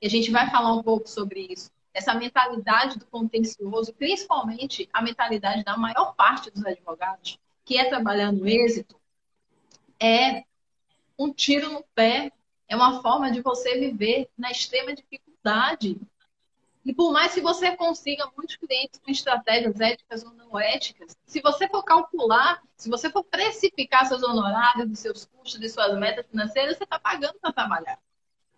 C: E a gente vai falar um pouco sobre isso essa mentalidade do contencioso, principalmente a mentalidade da maior parte dos advogados, que é trabalhar no êxito, é um tiro no pé, é uma forma de você viver na extrema dificuldade. E por mais que você consiga muitos clientes com estratégias éticas ou não éticas, se você for calcular, se você for precificar seus honorários, seus custos, de suas metas financeiras, você está pagando para trabalhar.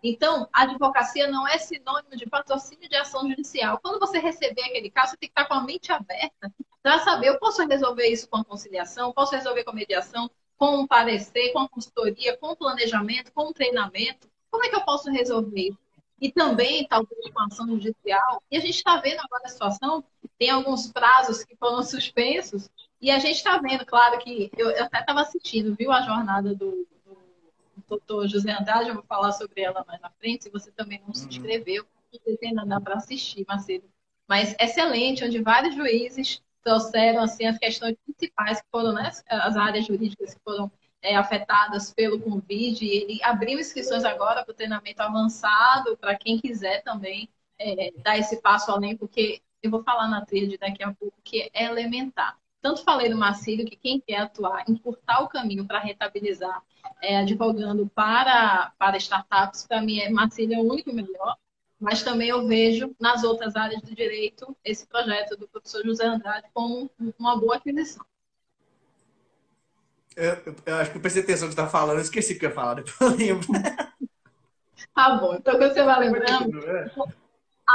C: Então, a advocacia não é sinônimo de patrocínio de ação judicial. Quando você receber aquele caso, você tem que estar com a mente aberta para saber, eu posso resolver isso com a conciliação, posso resolver com a mediação, com um parecer, com a consultoria, com o planejamento, com o treinamento. Como é que eu posso resolver isso? E também, talvez, com a ação judicial. E a gente está vendo agora a situação, tem alguns prazos que foram suspensos, e a gente está vendo, claro que eu, eu até estava assistindo, viu a jornada do, doutor José Andrade, eu vou falar sobre ela mais na frente, se você também não se uhum. inscreveu, você ainda dá para assistir, Macedo. Mas excelente, onde vários juízes trouxeram assim, as questões principais que foram, né, as áreas jurídicas que foram é, afetadas pelo Covid. Ele abriu inscrições agora para o treinamento avançado, para quem quiser também é, dar esse passo além, porque eu vou falar na trilha daqui a pouco que é elementar. Tanto falei do Marcílio que quem quer atuar, encurtar o caminho para rentabilizar, é, advogando para, para startups, para mim, é, Marcílio é o único melhor. Mas também eu vejo nas outras áreas do direito esse projeto do professor José Andrade como uma boa aquisição.
B: Eu, eu acho que eu prestei atenção no que você está falando, eu esqueci o que eu ia falar, depois eu lembro. <laughs>
C: tá bom, então quando você vai lembrando,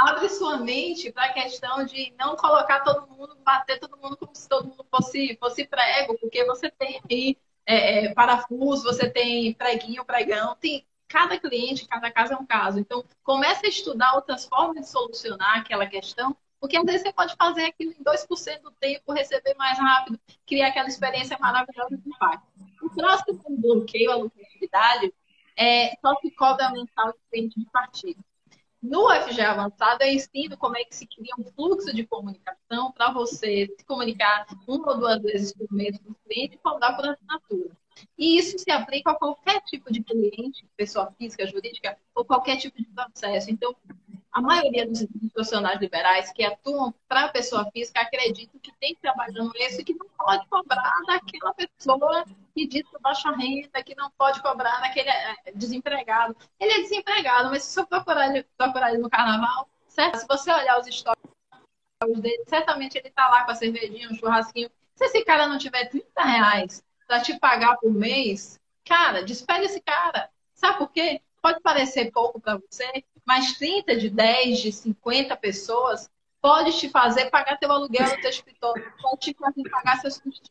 C: abre sua mente para a questão de não colocar todo mundo, bater todo mundo como se todo mundo fosse, fosse prego, porque você tem aí é, é, parafuso, você tem preguinho, pregão, tem cada cliente, cada caso é um caso. Então, comece a estudar outras formas de solucionar aquela questão, porque às vezes você pode fazer aquilo em 2% do tempo, receber mais rápido, criar aquela experiência maravilhosa de impacto. O próximo bloqueio, a lucratividade, é só se cobra mensal de cliente de partido. No FG Avançado, eu ensino como é que se cria um fluxo de comunicação para você se comunicar uma ou duas vezes por mês com o cliente e cobrar por assinatura. E isso se aplica a qualquer tipo de cliente, pessoa física, jurídica, ou qualquer tipo de processo. Então, a maioria dos profissionais liberais que atuam para a pessoa física acreditam que tem que trabalhar no isso e que não pode cobrar daquela pessoa que diz baixa renda, que não pode cobrar daquele é, desempregado. Ele é desempregado, mas se você procurar ele, procurar ele no carnaval, certo? Se você olhar os históricos dele, certamente ele está lá com a cervejinha, um churrasquinho. Se esse cara não tiver 30 reais para te pagar por mês, cara, despede esse cara. Sabe por quê? Pode parecer pouco para você, mas 30 de 10, de 50 pessoas pode te fazer pagar teu aluguel teu escritório, pode te fazer pagar seus custos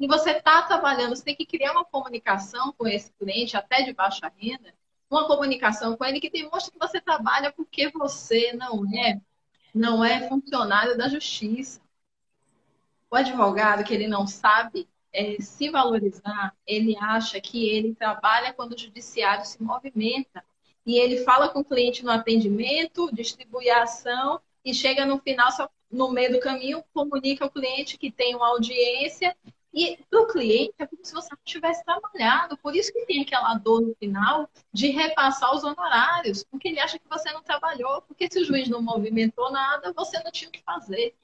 C: E você está trabalhando, você tem que criar uma comunicação com esse cliente, até de baixa renda, uma comunicação com ele que demonstre que você trabalha porque você não é, não é funcionário da justiça. O advogado que ele não sabe é, se valorizar, ele acha que ele trabalha quando o judiciário se movimenta. E ele fala com o cliente no atendimento, distribui a ação e chega no final, no meio do caminho, comunica ao cliente que tem uma audiência e para o cliente é como se você não tivesse trabalhado. Por isso que tem aquela dor no final de repassar os honorários, porque ele acha que você não trabalhou, porque se o juiz não movimentou nada, você não tinha o que fazer.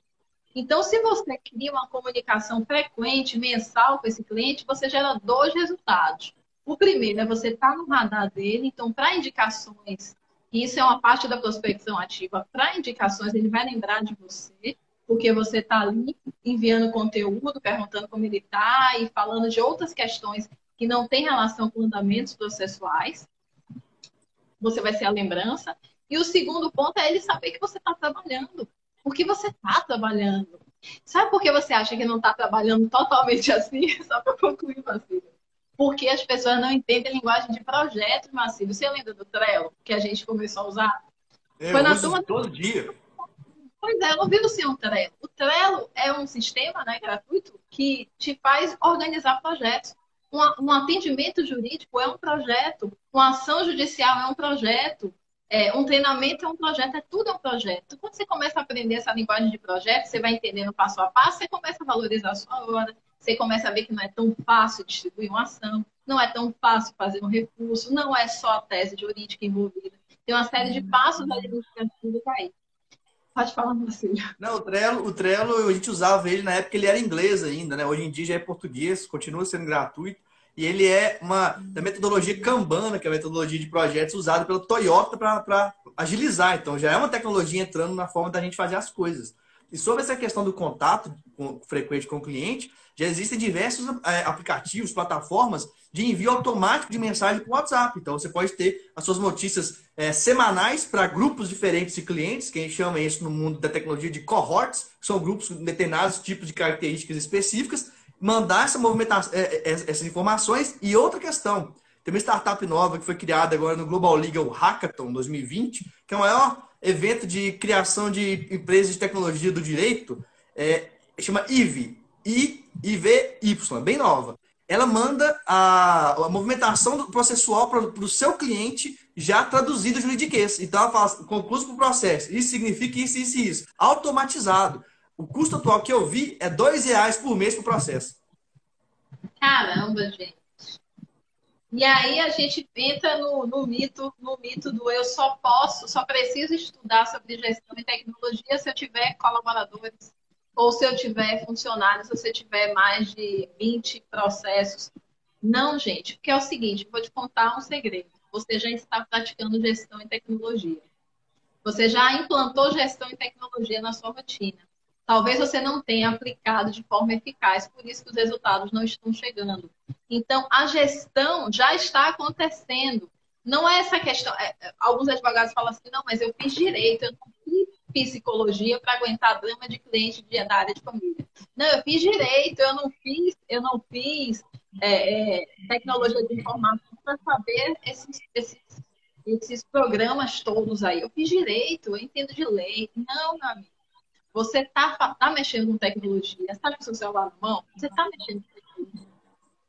C: Então, se você cria uma comunicação frequente, mensal com esse cliente, você gera dois resultados. O primeiro é você estar tá no radar dele, então, para indicações, isso é uma parte da prospecção ativa, para indicações, ele vai lembrar de você porque você está ali enviando conteúdo, perguntando como ele está e falando de outras questões que não têm relação com andamentos processuais. Você vai ser a lembrança. E o segundo ponto é ele saber que você está trabalhando. Porque você está trabalhando. Sabe por que você acha que não está trabalhando totalmente <laughs> assim? Só para concluir, Marcelo. Porque as pessoas não entendem a linguagem de projeto, Marcelo. Você lembra do Trello, que a gente começou a usar?
B: Eu Foi na turma todo dia.
C: Pois é, eu não vi o senhor Trello. O Trello é um sistema né, gratuito que te faz organizar projetos. Um, um, atendimento jurídico é um projeto, uma ação judicial é um projeto, é, um treinamento é um projeto, é tudo é um projeto. Quando você começa a aprender essa linguagem de projeto, você vai entendendo passo a passo, você começa a valorizar a sua hora, você começa a ver que não é tão fácil distribuir uma ação, não é tão fácil fazer um recurso, não é só a tese jurídica envolvida. Tem uma série de passos administrativos aí. Pode falar, Marcelo.
B: Não, o Trello, o Trello, a gente usava ele na época, ele era inglês ainda, né? Hoje em dia já é português, continua sendo gratuito. E ele é uma da metodologia Kanban, que é a metodologia de projetos usada pela Toyota para agilizar. Então, já é uma tecnologia entrando na forma da gente fazer as coisas. E sobre essa questão do contato com, frequente com o cliente, já existem diversos é, aplicativos, plataformas de envio automático de mensagem para o WhatsApp. Então, você pode ter as suas notícias é, semanais para grupos diferentes de clientes, que a gente chama isso no mundo da tecnologia de cohorts, que são grupos com determinados tipos de características específicas, mandar essa movimentação, é, é, essas informações. E outra questão, tem uma startup nova que foi criada agora no Global Legal Hackathon 2020, que é o maior evento de criação de empresas de tecnologia do direito, é, chama IVY, bem nova ela manda a, a movimentação processual para o seu cliente já traduzido juridiquês. Então ela fala, concluso para o processo. Isso significa isso, isso e isso. Automatizado. O custo atual que eu vi é dois reais por mês para o processo.
C: Caramba, gente. E aí a gente entra no, no, mito, no mito do eu só posso, só preciso estudar sobre gestão e tecnologia se eu tiver colaboradores ou se eu tiver funcionários, se você tiver mais de 20 processos. Não, gente, porque é o seguinte, vou te contar um segredo. Você já está praticando gestão em tecnologia. Você já implantou gestão em tecnologia na sua rotina. Talvez você não tenha aplicado de forma eficaz, por isso que os resultados não estão chegando. Então, a gestão já está acontecendo. Não é essa questão. É, é alguns advogados falam assim: não, mas eu fiz direito, eu não psicologia para aguentar drama de cliente de, da área de família. Não, eu fiz direito, eu não fiz, eu não fiz é, é, tecnologia de informação para saber esses, esses, esses programas todos aí. Eu fiz direito, eu entendo de lei. Não, meu amigo. Você está tá mexendo com tecnologia, está com seu celular na mão, você está mexendo com tecnologia.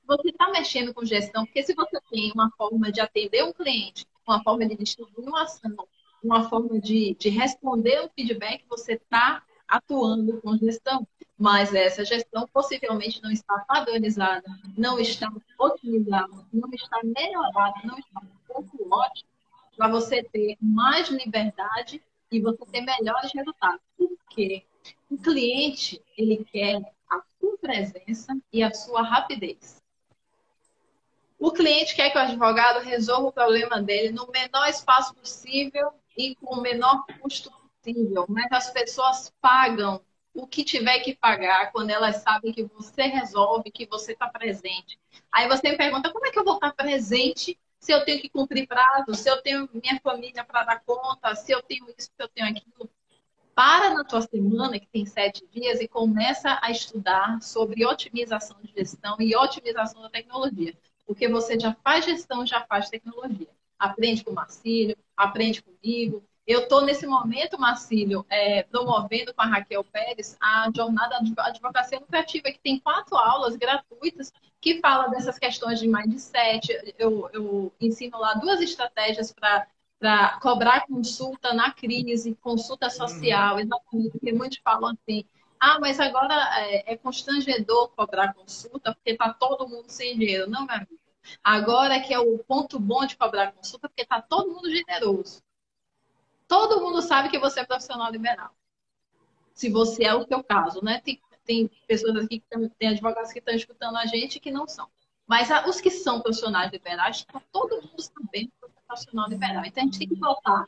C: Você está mexendo com gestão, porque se você tem uma forma de atender um cliente, uma forma de distribuir uma ação, uma forma de, de responder o feedback, você está atuando com gestão. Mas essa gestão possivelmente não está padronizada, não está otimizada, não está melhorada, não está pouco ótima para você ter mais liberdade e você ter melhores resultados. Por quê? O cliente, ele quer a sua presença e a sua rapidez. O cliente quer que o advogado resolva o problema dele no menor espaço possível e com o menor custo acessível, mas as pessoas pagam o que tiver que pagar quando elas sabem que você resolve, que você está presente. Aí você me pergunta, como é que eu vou estar presente se eu tenho que cumprir prazo, se eu tenho minha família para dar conta, se eu tenho isso, se eu tenho aquilo? Para na tua semana, que tem sete dias, e começa a estudar sobre otimização de gestão e otimização da tecnologia. Porque você já faz gestão, já faz tecnologia. Aprende com o Marcílio, aprende comigo, eu estou, nesse momento, Marcílio, é, promovendo com a Raquel Pérez a jornada de advocacia lucrativa, que tem quatro aulas gratuitas que fala dessas questões de mindset. Eu, eu ensino lá duas estratégias para para cobrar consulta na crise, consulta social, uhum. exatamente, porque muitos falam assim, ah, mas agora é, é constrangedor cobrar consulta porque está todo mundo sem dinheiro. Não, meu amigo. Agora que é o ponto bom de cobrar consulta porque está todo mundo generoso. Todo mundo sabe que você é profissional liberal. Se você é o seu caso, né? Tem, tem pessoas aqui que tem advogados que estão escutando a gente que não são. Mas os que são profissionais liberais, tá todo mundo sabendo que você é profissional liberal. Então a gente tem que botar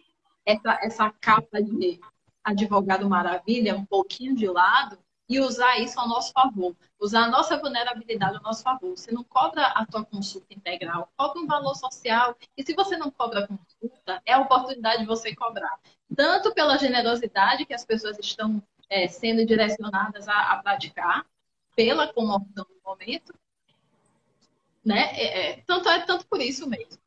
C: essa, essa capa de advogado maravilha um pouquinho de lado e usar isso ao nosso favor, usar a nossa vulnerabilidade ao nosso favor. Você não cobra a tua consulta integral, cobra um valor social. E se você não cobra a consulta, é a oportunidade de você cobrar. Tanto pela generosidade que as pessoas estão é, sendo direcionadas a, a, praticar, pela comoção do momento, né? É, é, tanto é tanto por isso mesmo.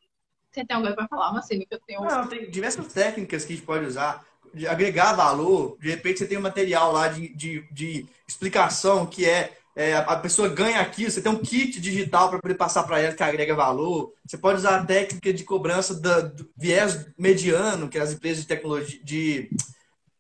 C: Você tem alguma para falar, Marcelo, que eu tenho...
B: Não, tem diversas técnicas que a gente pode usar de agregar valor, de repente você tem um material lá de, de, de explicação que é, é, a pessoa ganha aquilo, você tem um kit digital para poder passar para ela que agrega valor. Você pode usar a técnica de cobrança da, do viés mediano, que as empresas de tecnologia de,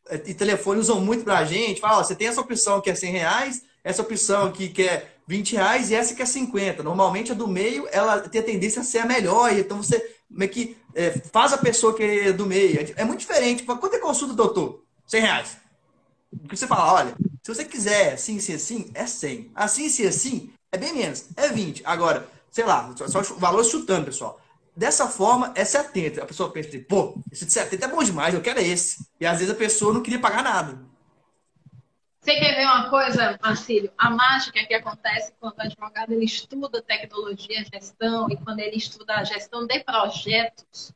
B: é, de telefone usam muito para a gente. Fala, ó, você tem essa opção que é 100 reais, essa opção aqui que é 20 reais e essa que é 50. Normalmente a do meio ela tem a tendência a ser a melhor, então você meio que é, faz a pessoa que é do meio. É, é muito diferente. Quanto é consulta, doutor? 100 reais. Porque você fala, olha, se você quiser assim, assim, assim, é 100. Assim, assim, assim, é bem menos, é 20. Agora, sei lá, só o valor chutando, pessoal. Dessa forma, é 70. A pessoa pensa, pô, esse de 70 é bom demais, eu quero esse. E às vezes a pessoa não queria pagar nada.
C: Você quer ver uma coisa, Marcílio? A mágica que acontece quando o advogado ele estuda tecnologia, gestão, e quando ele estuda a gestão de projetos,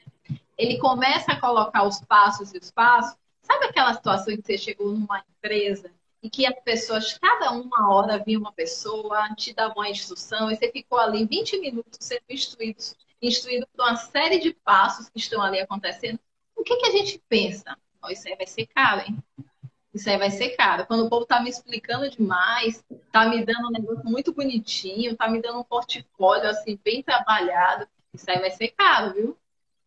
C: ele começa a colocar os passos e os passos. Sabe aquela situação em que você chegou numa empresa e que as pessoas, cada uma hora vinha uma pessoa, te dava uma instrução, e você ficou ali 20 minutos sendo instruído, instruído por uma série de passos que estão ali acontecendo? O que, que a gente pensa? Oh, isso aí vai ser caro, hein? Isso aí vai ser caro. Quando o povo tá me explicando demais, tá me dando um negócio muito bonitinho, tá me dando um portfólio assim bem trabalhado, isso aí vai ser caro, viu?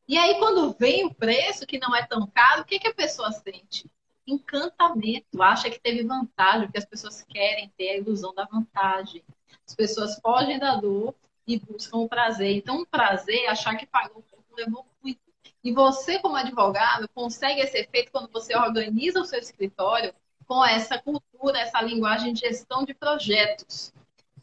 C: E aí quando vem o preço que não é tão caro, o que, que a pessoa sente? Encantamento, acha que teve vantagem, porque as pessoas querem ter a ilusão da vantagem. As pessoas fogem da dor e buscam o prazer. Então, o prazer, achar que pagou pouco, levou muito. E você, como advogado, consegue esse efeito quando você organiza o seu escritório com essa cultura, essa linguagem de gestão de projetos.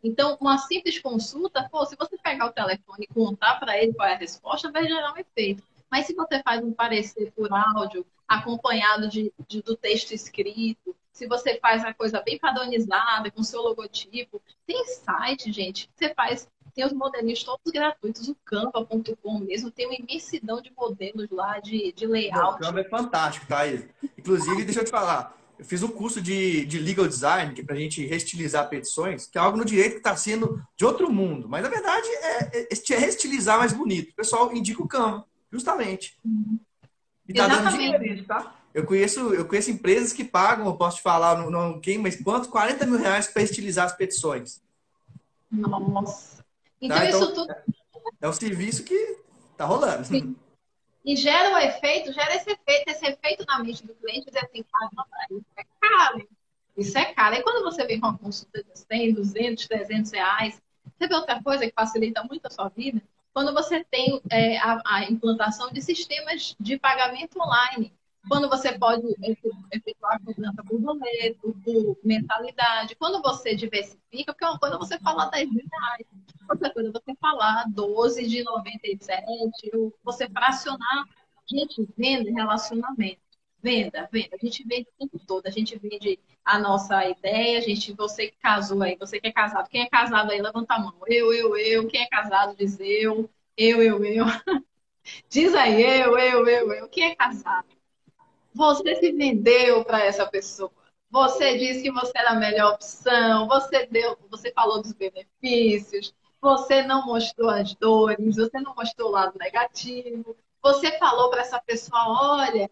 C: Então, uma simples consulta, pô, se você pegar o telefone e contar para ele qual é a resposta, vai gerar um efeito. Mas se você faz um parecer por áudio, acompanhado de, de, do texto escrito, se você faz a coisa bem padronizada, com seu logotipo, tem site, gente, que você faz tem os modelinhos todos gratuitos, o canva.com mesmo, tem uma imensidão de modelos lá, de, de layout.
B: O Canva é fantástico, tá? Inclusive, deixa eu te falar, eu fiz um curso de, de legal design, que é para a gente reestilizar petições, que é algo no direito que está sendo de outro mundo. Mas, na verdade, é, é, é reestilizar mais bonito. O pessoal indica o Canva, justamente.
C: Uhum.
B: E tá dando dinheiro, tá? Eu conheço, eu conheço empresas que pagam, eu posso te falar, não, não quem, mas quanto? 40 mil reais para estilizar as petições.
C: Nossa. Então, tá? então isso tudo.
B: É um serviço que tá rolando. Sim.
C: E gera o efeito, gera esse efeito, esse efeito na mente do cliente, dizer assim, cara, isso é caro. Isso é caro. E quando você vem com uma consulta de 100, 200, 300 reais, você vê outra coisa que facilita muito a sua vida? Quando você tem é, a, a implantação de sistemas de pagamento online quando você pode efetuar cobrança por boleto, por mentalidade, quando você diversifica, porque uma coisa é você falar 10 mil reais, outra coisa é você falar 12 de 97, você fracionar gente, venda relacionamento. Venda, venda. A gente vende o tempo todo. A gente vende a nossa ideia. A gente, você que casou aí, você que é casado. Quem é casado aí, levanta a mão. Eu, eu, eu. Quem é casado diz eu. Eu, eu, eu. <laughs> Diz aí, eu, eu, eu, eu. Quem é casado? Você se vendeu para essa pessoa. Você disse que você era a melhor opção. Você deu, você falou dos benefícios. Você não mostrou as dores. Você não mostrou o lado negativo. Você falou para essa pessoa, olha,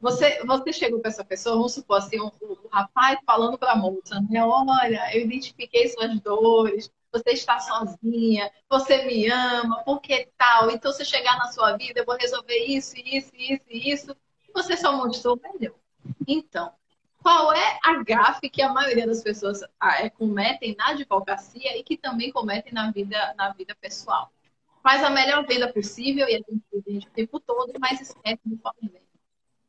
C: você, você chegou para essa pessoa, vamos supor assim, o um, um rapaz falando para a moça, né? Olha, eu identifiquei suas dores, você está sozinha, você me ama, por que tal? Então, se chegar na sua vida, eu vou resolver isso, isso, isso, isso. Você só mostrou melhor. Então, qual é a gafe que a maioria das pessoas ah, é, cometem na advocacia e que também cometem na vida, na vida pessoal? Faz a melhor venda possível e a gente vende o tempo todo, mas esquece do pós-venda.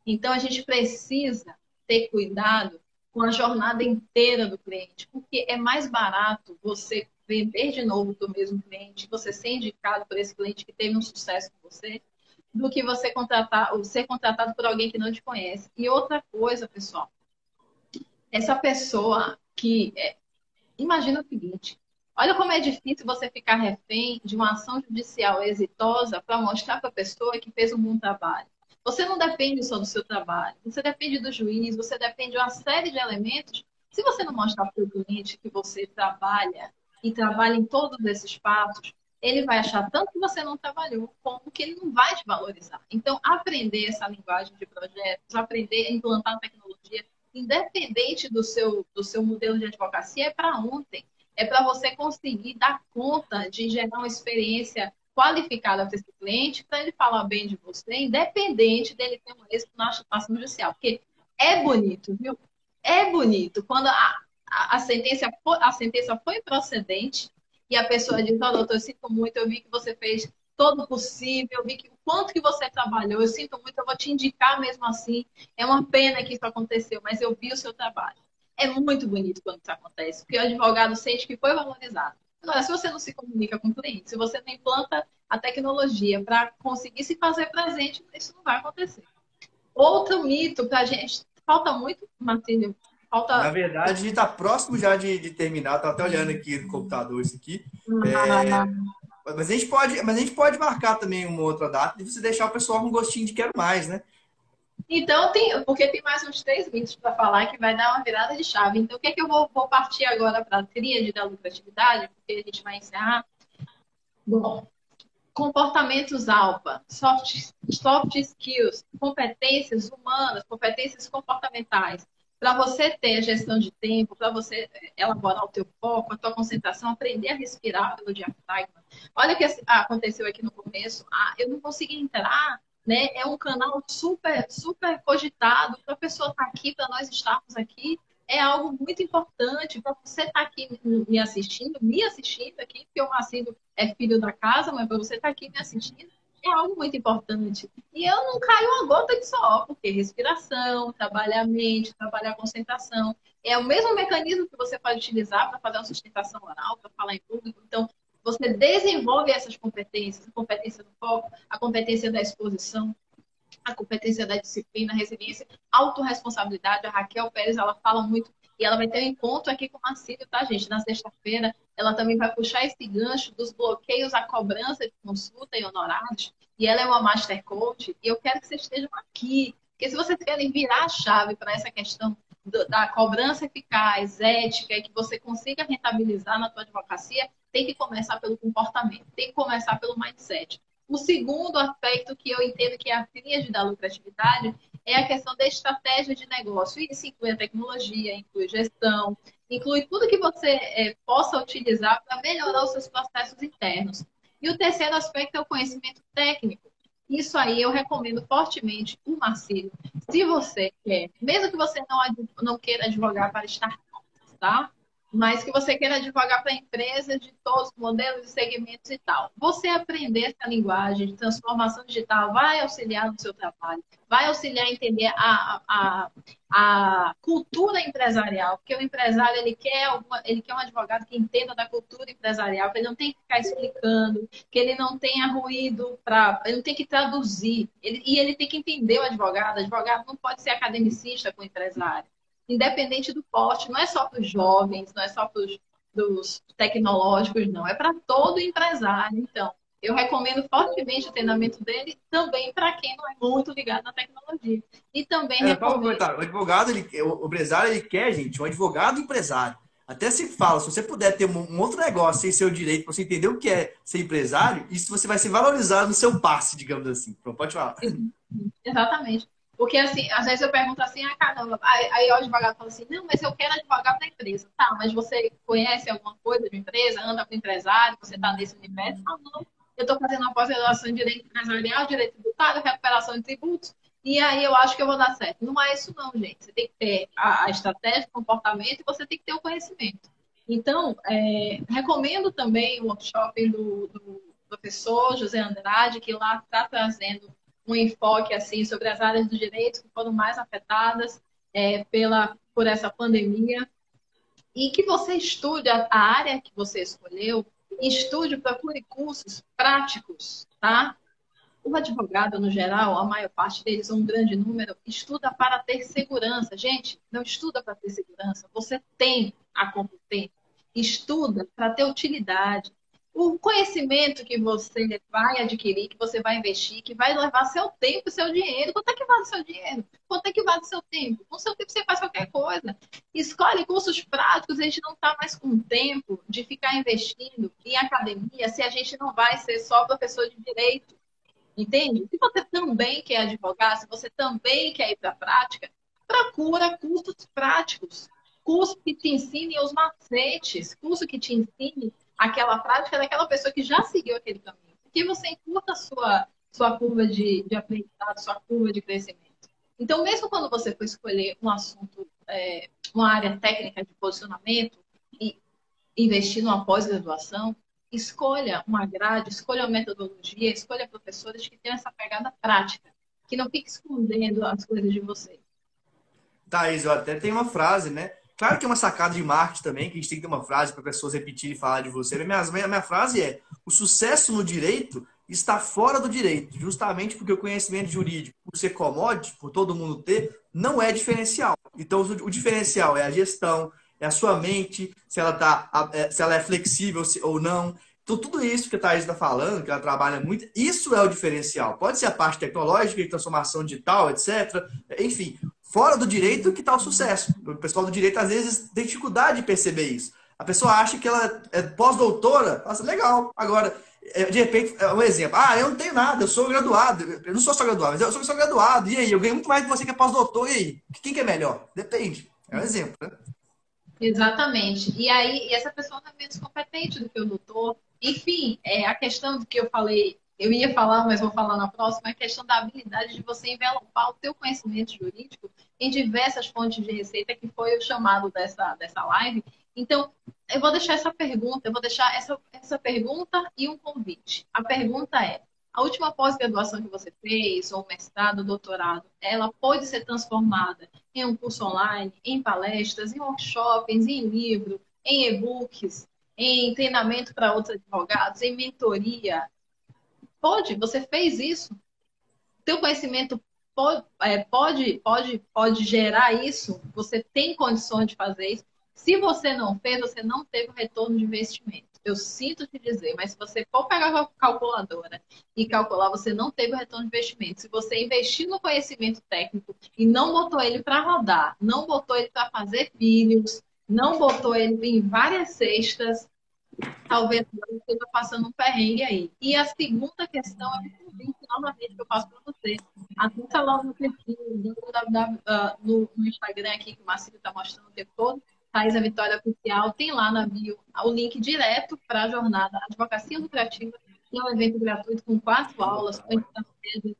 C: Então, a gente precisa ter cuidado com a jornada inteira do cliente, porque é mais barato você vender de novo para o mesmo cliente, você ser indicado por esse cliente que teve um sucesso com você, do que você contratar ou ser contratado por alguém que não te conhece. E outra coisa, pessoal, essa pessoa que é... imagina o seguinte: olha como é difícil você ficar refém de uma ação judicial exitosa para mostrar para a pessoa que fez um bom trabalho. Você não depende só do seu trabalho, você depende do juiz, você depende de uma série de elementos. Se você não mostrar para o cliente que você trabalha e trabalha em todos esses passos, ele vai achar tanto que você não trabalhou, como que ele não vai te valorizar. Então, aprender essa linguagem de projetos, aprender a implantar tecnologia, independente do seu, do seu modelo de advocacia, é para ontem. É para você conseguir dar conta de gerar uma experiência qualificada para esse cliente, para ele falar bem de você, independente dele ter um êxito na ação judicial. Porque é bonito, viu? É bonito. Quando a, a, a, sentença, a sentença foi procedente e a pessoa diz, oh, doutor, eu sinto muito, eu vi que você fez todo o possível, eu vi que o quanto que você trabalhou, eu sinto muito, eu vou te indicar mesmo assim. É uma pena que isso aconteceu, mas eu vi o seu trabalho. É muito bonito quando isso acontece, porque o advogado sente que foi valorizado. Agora, se você não se comunica com o cliente, se você não implanta a tecnologia para conseguir se fazer presente, isso não vai acontecer. Outro mito para a gente, falta muito, Martílio, falta...
B: Na verdade, a gente está próximo já de, de terminar, estou até olhando aqui no computador isso aqui. É... Mas a, gente pode, mas a gente pode marcar também uma outra data e você deixar o pessoal com gostinho de quero mais, né?
C: Então, tem, porque tem mais uns três mitos para falar que vai dar uma virada de chave. Então, o que é que eu vou, vou partir agora para a tríade da lucratividade? Porque a gente vai encerrar. Bom, comportamentos alfa, soft, soft skills, competências humanas, competências comportamentais. Para você ter gestão de tempo, para você elaborar o teu foco, a tua concentração, aprender a respirar pelo diafragma. Olha o que aconteceu aqui no começo. Ah, eu não consegui entrar né? É um canal super, super cogitado para a pessoa estar tá aqui, para nós estarmos aqui. É algo muito importante para você estar tá aqui me assistindo, me assistindo aqui, porque o Macido é filho da casa, mas para você estar tá aqui me assistindo, é algo muito importante. E eu não caio uma gota de sol, porque respiração, trabalhar a mente, trabalhar a concentração. É o mesmo mecanismo que você pode utilizar para fazer uma sustentação oral, para falar em público. Então, você desenvolve essas competências, a competência do foco, a competência da exposição, a competência da disciplina, resiliência, autorresponsabilidade. A Raquel Pérez, ela fala muito e ela vai ter um encontro aqui com o Marcílio, tá, gente? Na sexta-feira, ela também vai puxar esse gancho dos bloqueios à cobrança de consulta e honorários. E ela é uma Master Coach. E eu quero que vocês estejam aqui. Porque se vocês querem virar a chave para essa questão da cobrança eficaz, ética, e que você consiga rentabilizar na tua advocacia, tem que começar pelo comportamento, tem que começar pelo mindset. O segundo aspecto que eu entendo que é a tríade da lucratividade é a questão da estratégia de negócio. Isso inclui a tecnologia, inclui gestão, inclui tudo que você é, possa utilizar para melhorar os seus processos internos. E o terceiro aspecto é o conhecimento técnico. Isso aí eu recomendo fortemente o Marcílio. Se você quer, mesmo que você não, não queira advogar para startups, tá? Mas que você queira advogar para empresas de todos os modelos e segmentos e tal. Você aprender essa linguagem de transformação digital vai auxiliar no seu trabalho, vai auxiliar a entender a, a, a cultura empresarial, porque o empresário ele quer, alguma, ele quer um advogado que entenda da cultura empresarial, que ele não tem que ficar explicando, que ele não tenha ruído para. Ele não tem que traduzir, ele, e ele tem que entender o advogado. O advogado não pode ser academicista com o empresário independente do porte, não é só para os jovens, não é só para os tecnológicos, não, é para todo empresário. Então, eu recomendo fortemente o treinamento dele também para quem não é muito ligado na tecnologia. E também é, recomendo...
B: O advogado, ele, o empresário, ele quer, gente, um advogado empresário. Até se fala, se você puder ter um, outro negócio sem seu direito, para você entender o que é ser empresário, isso você vai ser valorizado no seu passe, digamos assim. Então, pode falar.
C: Exatamente. Porque, assim, às vezes eu pergunto assim, ah, caramba, aí, o advogado fala assim, não, mas eu quero advogar para a empresa. Tá, mas você conhece alguma coisa de empresa, anda com empresário, você está nesse universo? Ah, não, eu estou fazendo uma pós-graduação em Direito Empresarial, Direito Tributário, Recuperação de Tributos, e aí eu acho que eu vou dar certo. Não é isso não, gente. Você tem que ter a, a estratégia, o comportamento e você tem que ter o conhecimento. Então, é, recomendo também o workshop do, do professor José Andrade, que lá está trazendo um enfoque assim sobre as áreas do direito que foram mais afetadas é, pela por essa pandemia e que você estude a, a área que você escolheu, estude, procure cursos práticos, tá? O advogado, no geral, a maior parte deles, um grande número, estuda para ter segurança. Gente, não estuda para ter segurança. Você tem a competência. Estuda para ter utilidade o conhecimento que você vai adquirir, que você vai investir, que vai levar seu tempo seu dinheiro. Quanto é que vale seu dinheiro? Quanto é que vale seu tempo? Com seu tempo você faz qualquer coisa. Escolhe cursos práticos, a gente não está mais com tempo de ficar investindo em academia se a gente não vai ser só professor de direito. Entende? Se você também quer advogar, se você também quer ir para a prática, procura cursos práticos. Curso que te ensine os macetes, curso que te ensine aquela prática daquela pessoa que já seguiu aquele caminho. Porque você encurta a sua, sua curva de, de aprendizado, sua curva de crescimento. Então, mesmo quando você for escolher um assunto, é, uma área técnica de posicionamento e investir numa pós-graduação, escolha uma grade, escolha uma metodologia, escolha professores que tenham essa pegada prática, que não fique escondendo as coisas de você.
B: Thaís, eu até tenho uma frase, né? Claro que é uma sacada de marketing também, que a gente tem que ter uma frase para pessoas repetirem e falar de você. A minha, minha, minha frase é: o sucesso no direito está fora do direito, justamente porque o conhecimento jurídico, por ser commodity, por todo mundo ter, não é diferencial. Então, o diferencial é a gestão, é a sua mente, se ela, tá, é, se ela é flexível ou não. Então, tudo isso que a Thaís está falando, que ela trabalha muito, isso é o diferencial. Pode ser a parte tecnológica, de transformação digital, etc. Enfim, fora do direito que está o sucesso. O pessoal do direito, às vezes, tem dificuldade de perceber isso. A pessoa acha que ela é pós-doutora, nossa, legal. Agora, é, de repente, é um exemplo. Ah, eu não tenho nada, eu sou graduado. Eu não sou só graduado, mas eu sou só graduado. E aí, eu ganho muito mais que você que é pós-doutor. E aí, quem que é melhor? Depende. É um exemplo, né?
C: Exatamente. E aí, essa pessoa está menos competente do que o doutor. Enfim, é a questão do que eu falei eu ia falar, mas vou falar na próxima, a questão da habilidade de você envelopar o teu conhecimento jurídico em diversas fontes de receita, que foi o chamado dessa, dessa live. Então, eu vou deixar essa pergunta, eu vou deixar essa, essa pergunta e um convite. A pergunta é, a última pós-graduação que você fez, ou mestrado, doutorado, ela pode ser transformada em um curso online, em palestras, em workshops, em livro, em e-books, em treinamento para outros advogados, em mentoria, Pode, você fez isso. Teu conhecimento pode, é, pode, pode, pode gerar isso. Você tem condições de fazer isso. Se você não fez, você não teve o retorno de investimento. Eu sinto te dizer, mas se você for pegar a calculadora e calcular, você não teve o retorno de investimento. Se você investir no conhecimento técnico e não botou ele para rodar, não botou ele para fazer filhos, não botou ele em várias cestas, talvez você esteja passando um perrengue aí. E a segunda questão é um convite novamente que eu faço para você. Acessa lá no perfil no, no Instagram aqui, que o Marcelo está mostrando o tempo todo, Thais a Vitória Oficial, tem lá na bio o link direto para a jornada Advocacia Lucrativa, que é um evento gratuito com quatro aulas, com estratégias,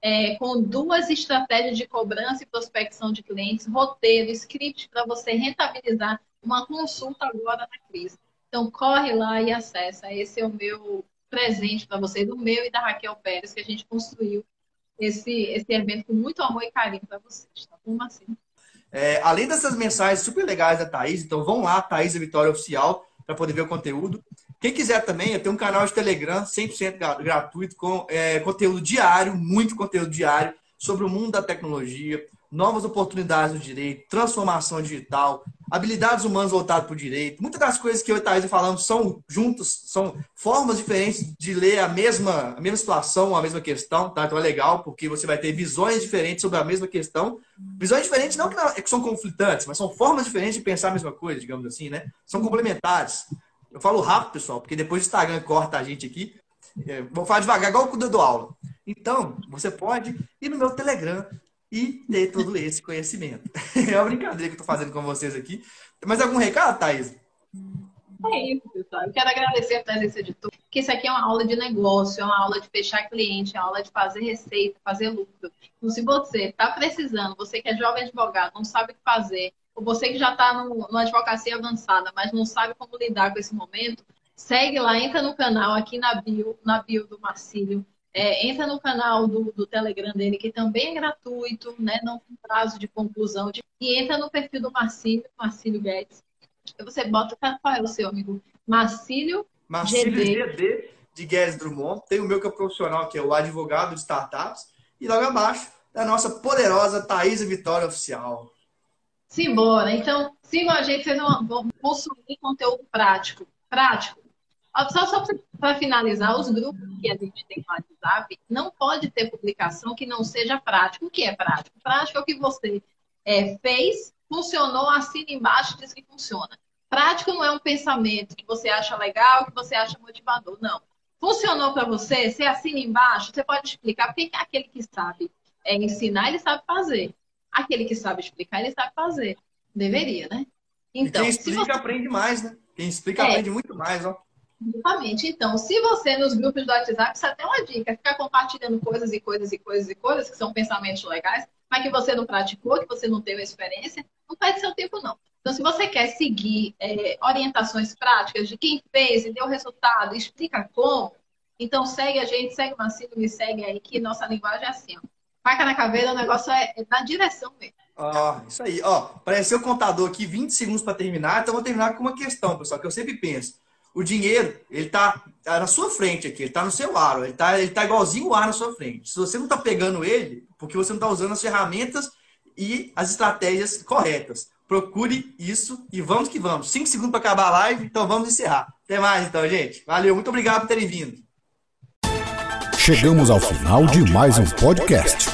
C: é, com duas estratégias de cobrança e prospecção de clientes, roteiro, script para você rentabilizar uma consulta agora na crise. Então, corre lá e acessa. Esse é o meu presente para vocês, do meu e da Raquel Pérez, que a gente construiu esse, esse evento com muito amor e carinho para vocês. Tá bom?
B: É, além dessas mensagens super legais da Thaís, então vão lá, Thaís Vitória Oficial, para poder ver o conteúdo. Quem quiser também, eu tenho um canal de Telegram 100% gratuito, com é, conteúdo diário, muito conteúdo diário, sobre o mundo da tecnologia, novas oportunidades no direito, transformação digital, habilidades humanas voltadas para o direito. Muitas das coisas que eu e Thaís falamos são juntos, são formas diferentes de ler a mesma, a mesma situação, a mesma questão, tá? Então é legal, porque você vai ter visões diferentes sobre a mesma questão. Visões diferentes não que, não, que são conflitantes, mas são formas diferentes de pensar a mesma coisa, digamos assim, né? São complementares. Eu falo rápido, pessoal, porque depois o Instagram corta a gente aqui. É, vou falar devagar, igual quando eu dou aula. Então, você pode ir no meu Telegram, e ter todo esse conhecimento. <laughs> É uma brincadeira que eu estou fazendo com vocês aqui. Mas algum recado, Thaís?
C: É isso, pessoal. Eu quero agradecer a presença de todos, porque isso aqui é uma aula de negócio, é uma aula de fechar cliente, é uma aula de fazer receita, fazer lucro. Então, se você está precisando, você que é jovem advogado, não sabe o que fazer, ou você que já está numa advocacia avançada, mas não sabe como lidar com esse momento, segue lá, entra no canal aqui na bio, na bio do Marcílio, é, entra no canal do, do, Telegram dele, que também é gratuito, né? Não tem prazo de conclusão. De... E entra no perfil do Marcílio, Marcílio Guedes. Você bota, qual é o seu amigo? Marcílio,
B: Marcílio GD. GD de Guedes Drummond. Tem o meu que é profissional, que é o advogado de startups. E logo abaixo, é a nossa poderosa Thaís Vitória Oficial.
C: Simbora. Então, sigam a gente, vocês vão consumir conteúdo prático. Prático só, só para finalizar, os grupos que a gente tem no WhatsApp, não pode ter publicação que não seja prática. O que é prático? Prático é o que você é, fez, funcionou, assina embaixo e diz que funciona. Prático não é um pensamento que você acha legal, que você acha motivador. Não. Funcionou para você, você assina embaixo, você pode explicar, porque aquele que sabe é, ensinar, ele sabe fazer. Aquele que sabe explicar, ele sabe fazer. Deveria, né?
B: Então, e quem explica você... aprende mais, né? Quem explica é. aprende muito mais, ó.
C: Exatamente. Então, se você nos grupos do WhatsApp, isso é até uma dica, ficar compartilhando coisas e coisas e coisas e coisas que são pensamentos legais, mas que você não praticou, que você não teve experiência, não perde seu tempo, não. Então, se você quer seguir é, orientações práticas de quem fez e deu resultado, explica como, então segue a gente, segue o Marcelo, me segue aí, que nossa linguagem é assim, ó. Marca na caveira, o negócio é, é na direção mesmo.
B: Ó, isso aí. Ó, apareceu o contador aqui, 20 segundos para terminar, então vou terminar com uma questão, pessoal, que eu sempre penso o dinheiro, ele tá, tá, na sua frente aqui, ele tá no seu aro, ele tá, ele tá igualzinho o ar na sua frente. Se você não tá pegando ele, porque você não tá usando as ferramentas e as estratégias corretas. Procure isso e vamos que vamos. Cinco segundos para acabar a live, então vamos encerrar. Até mais então, gente. Valeu, muito obrigado por terem vindo.
A: Chegamos ao final de mais um podcast.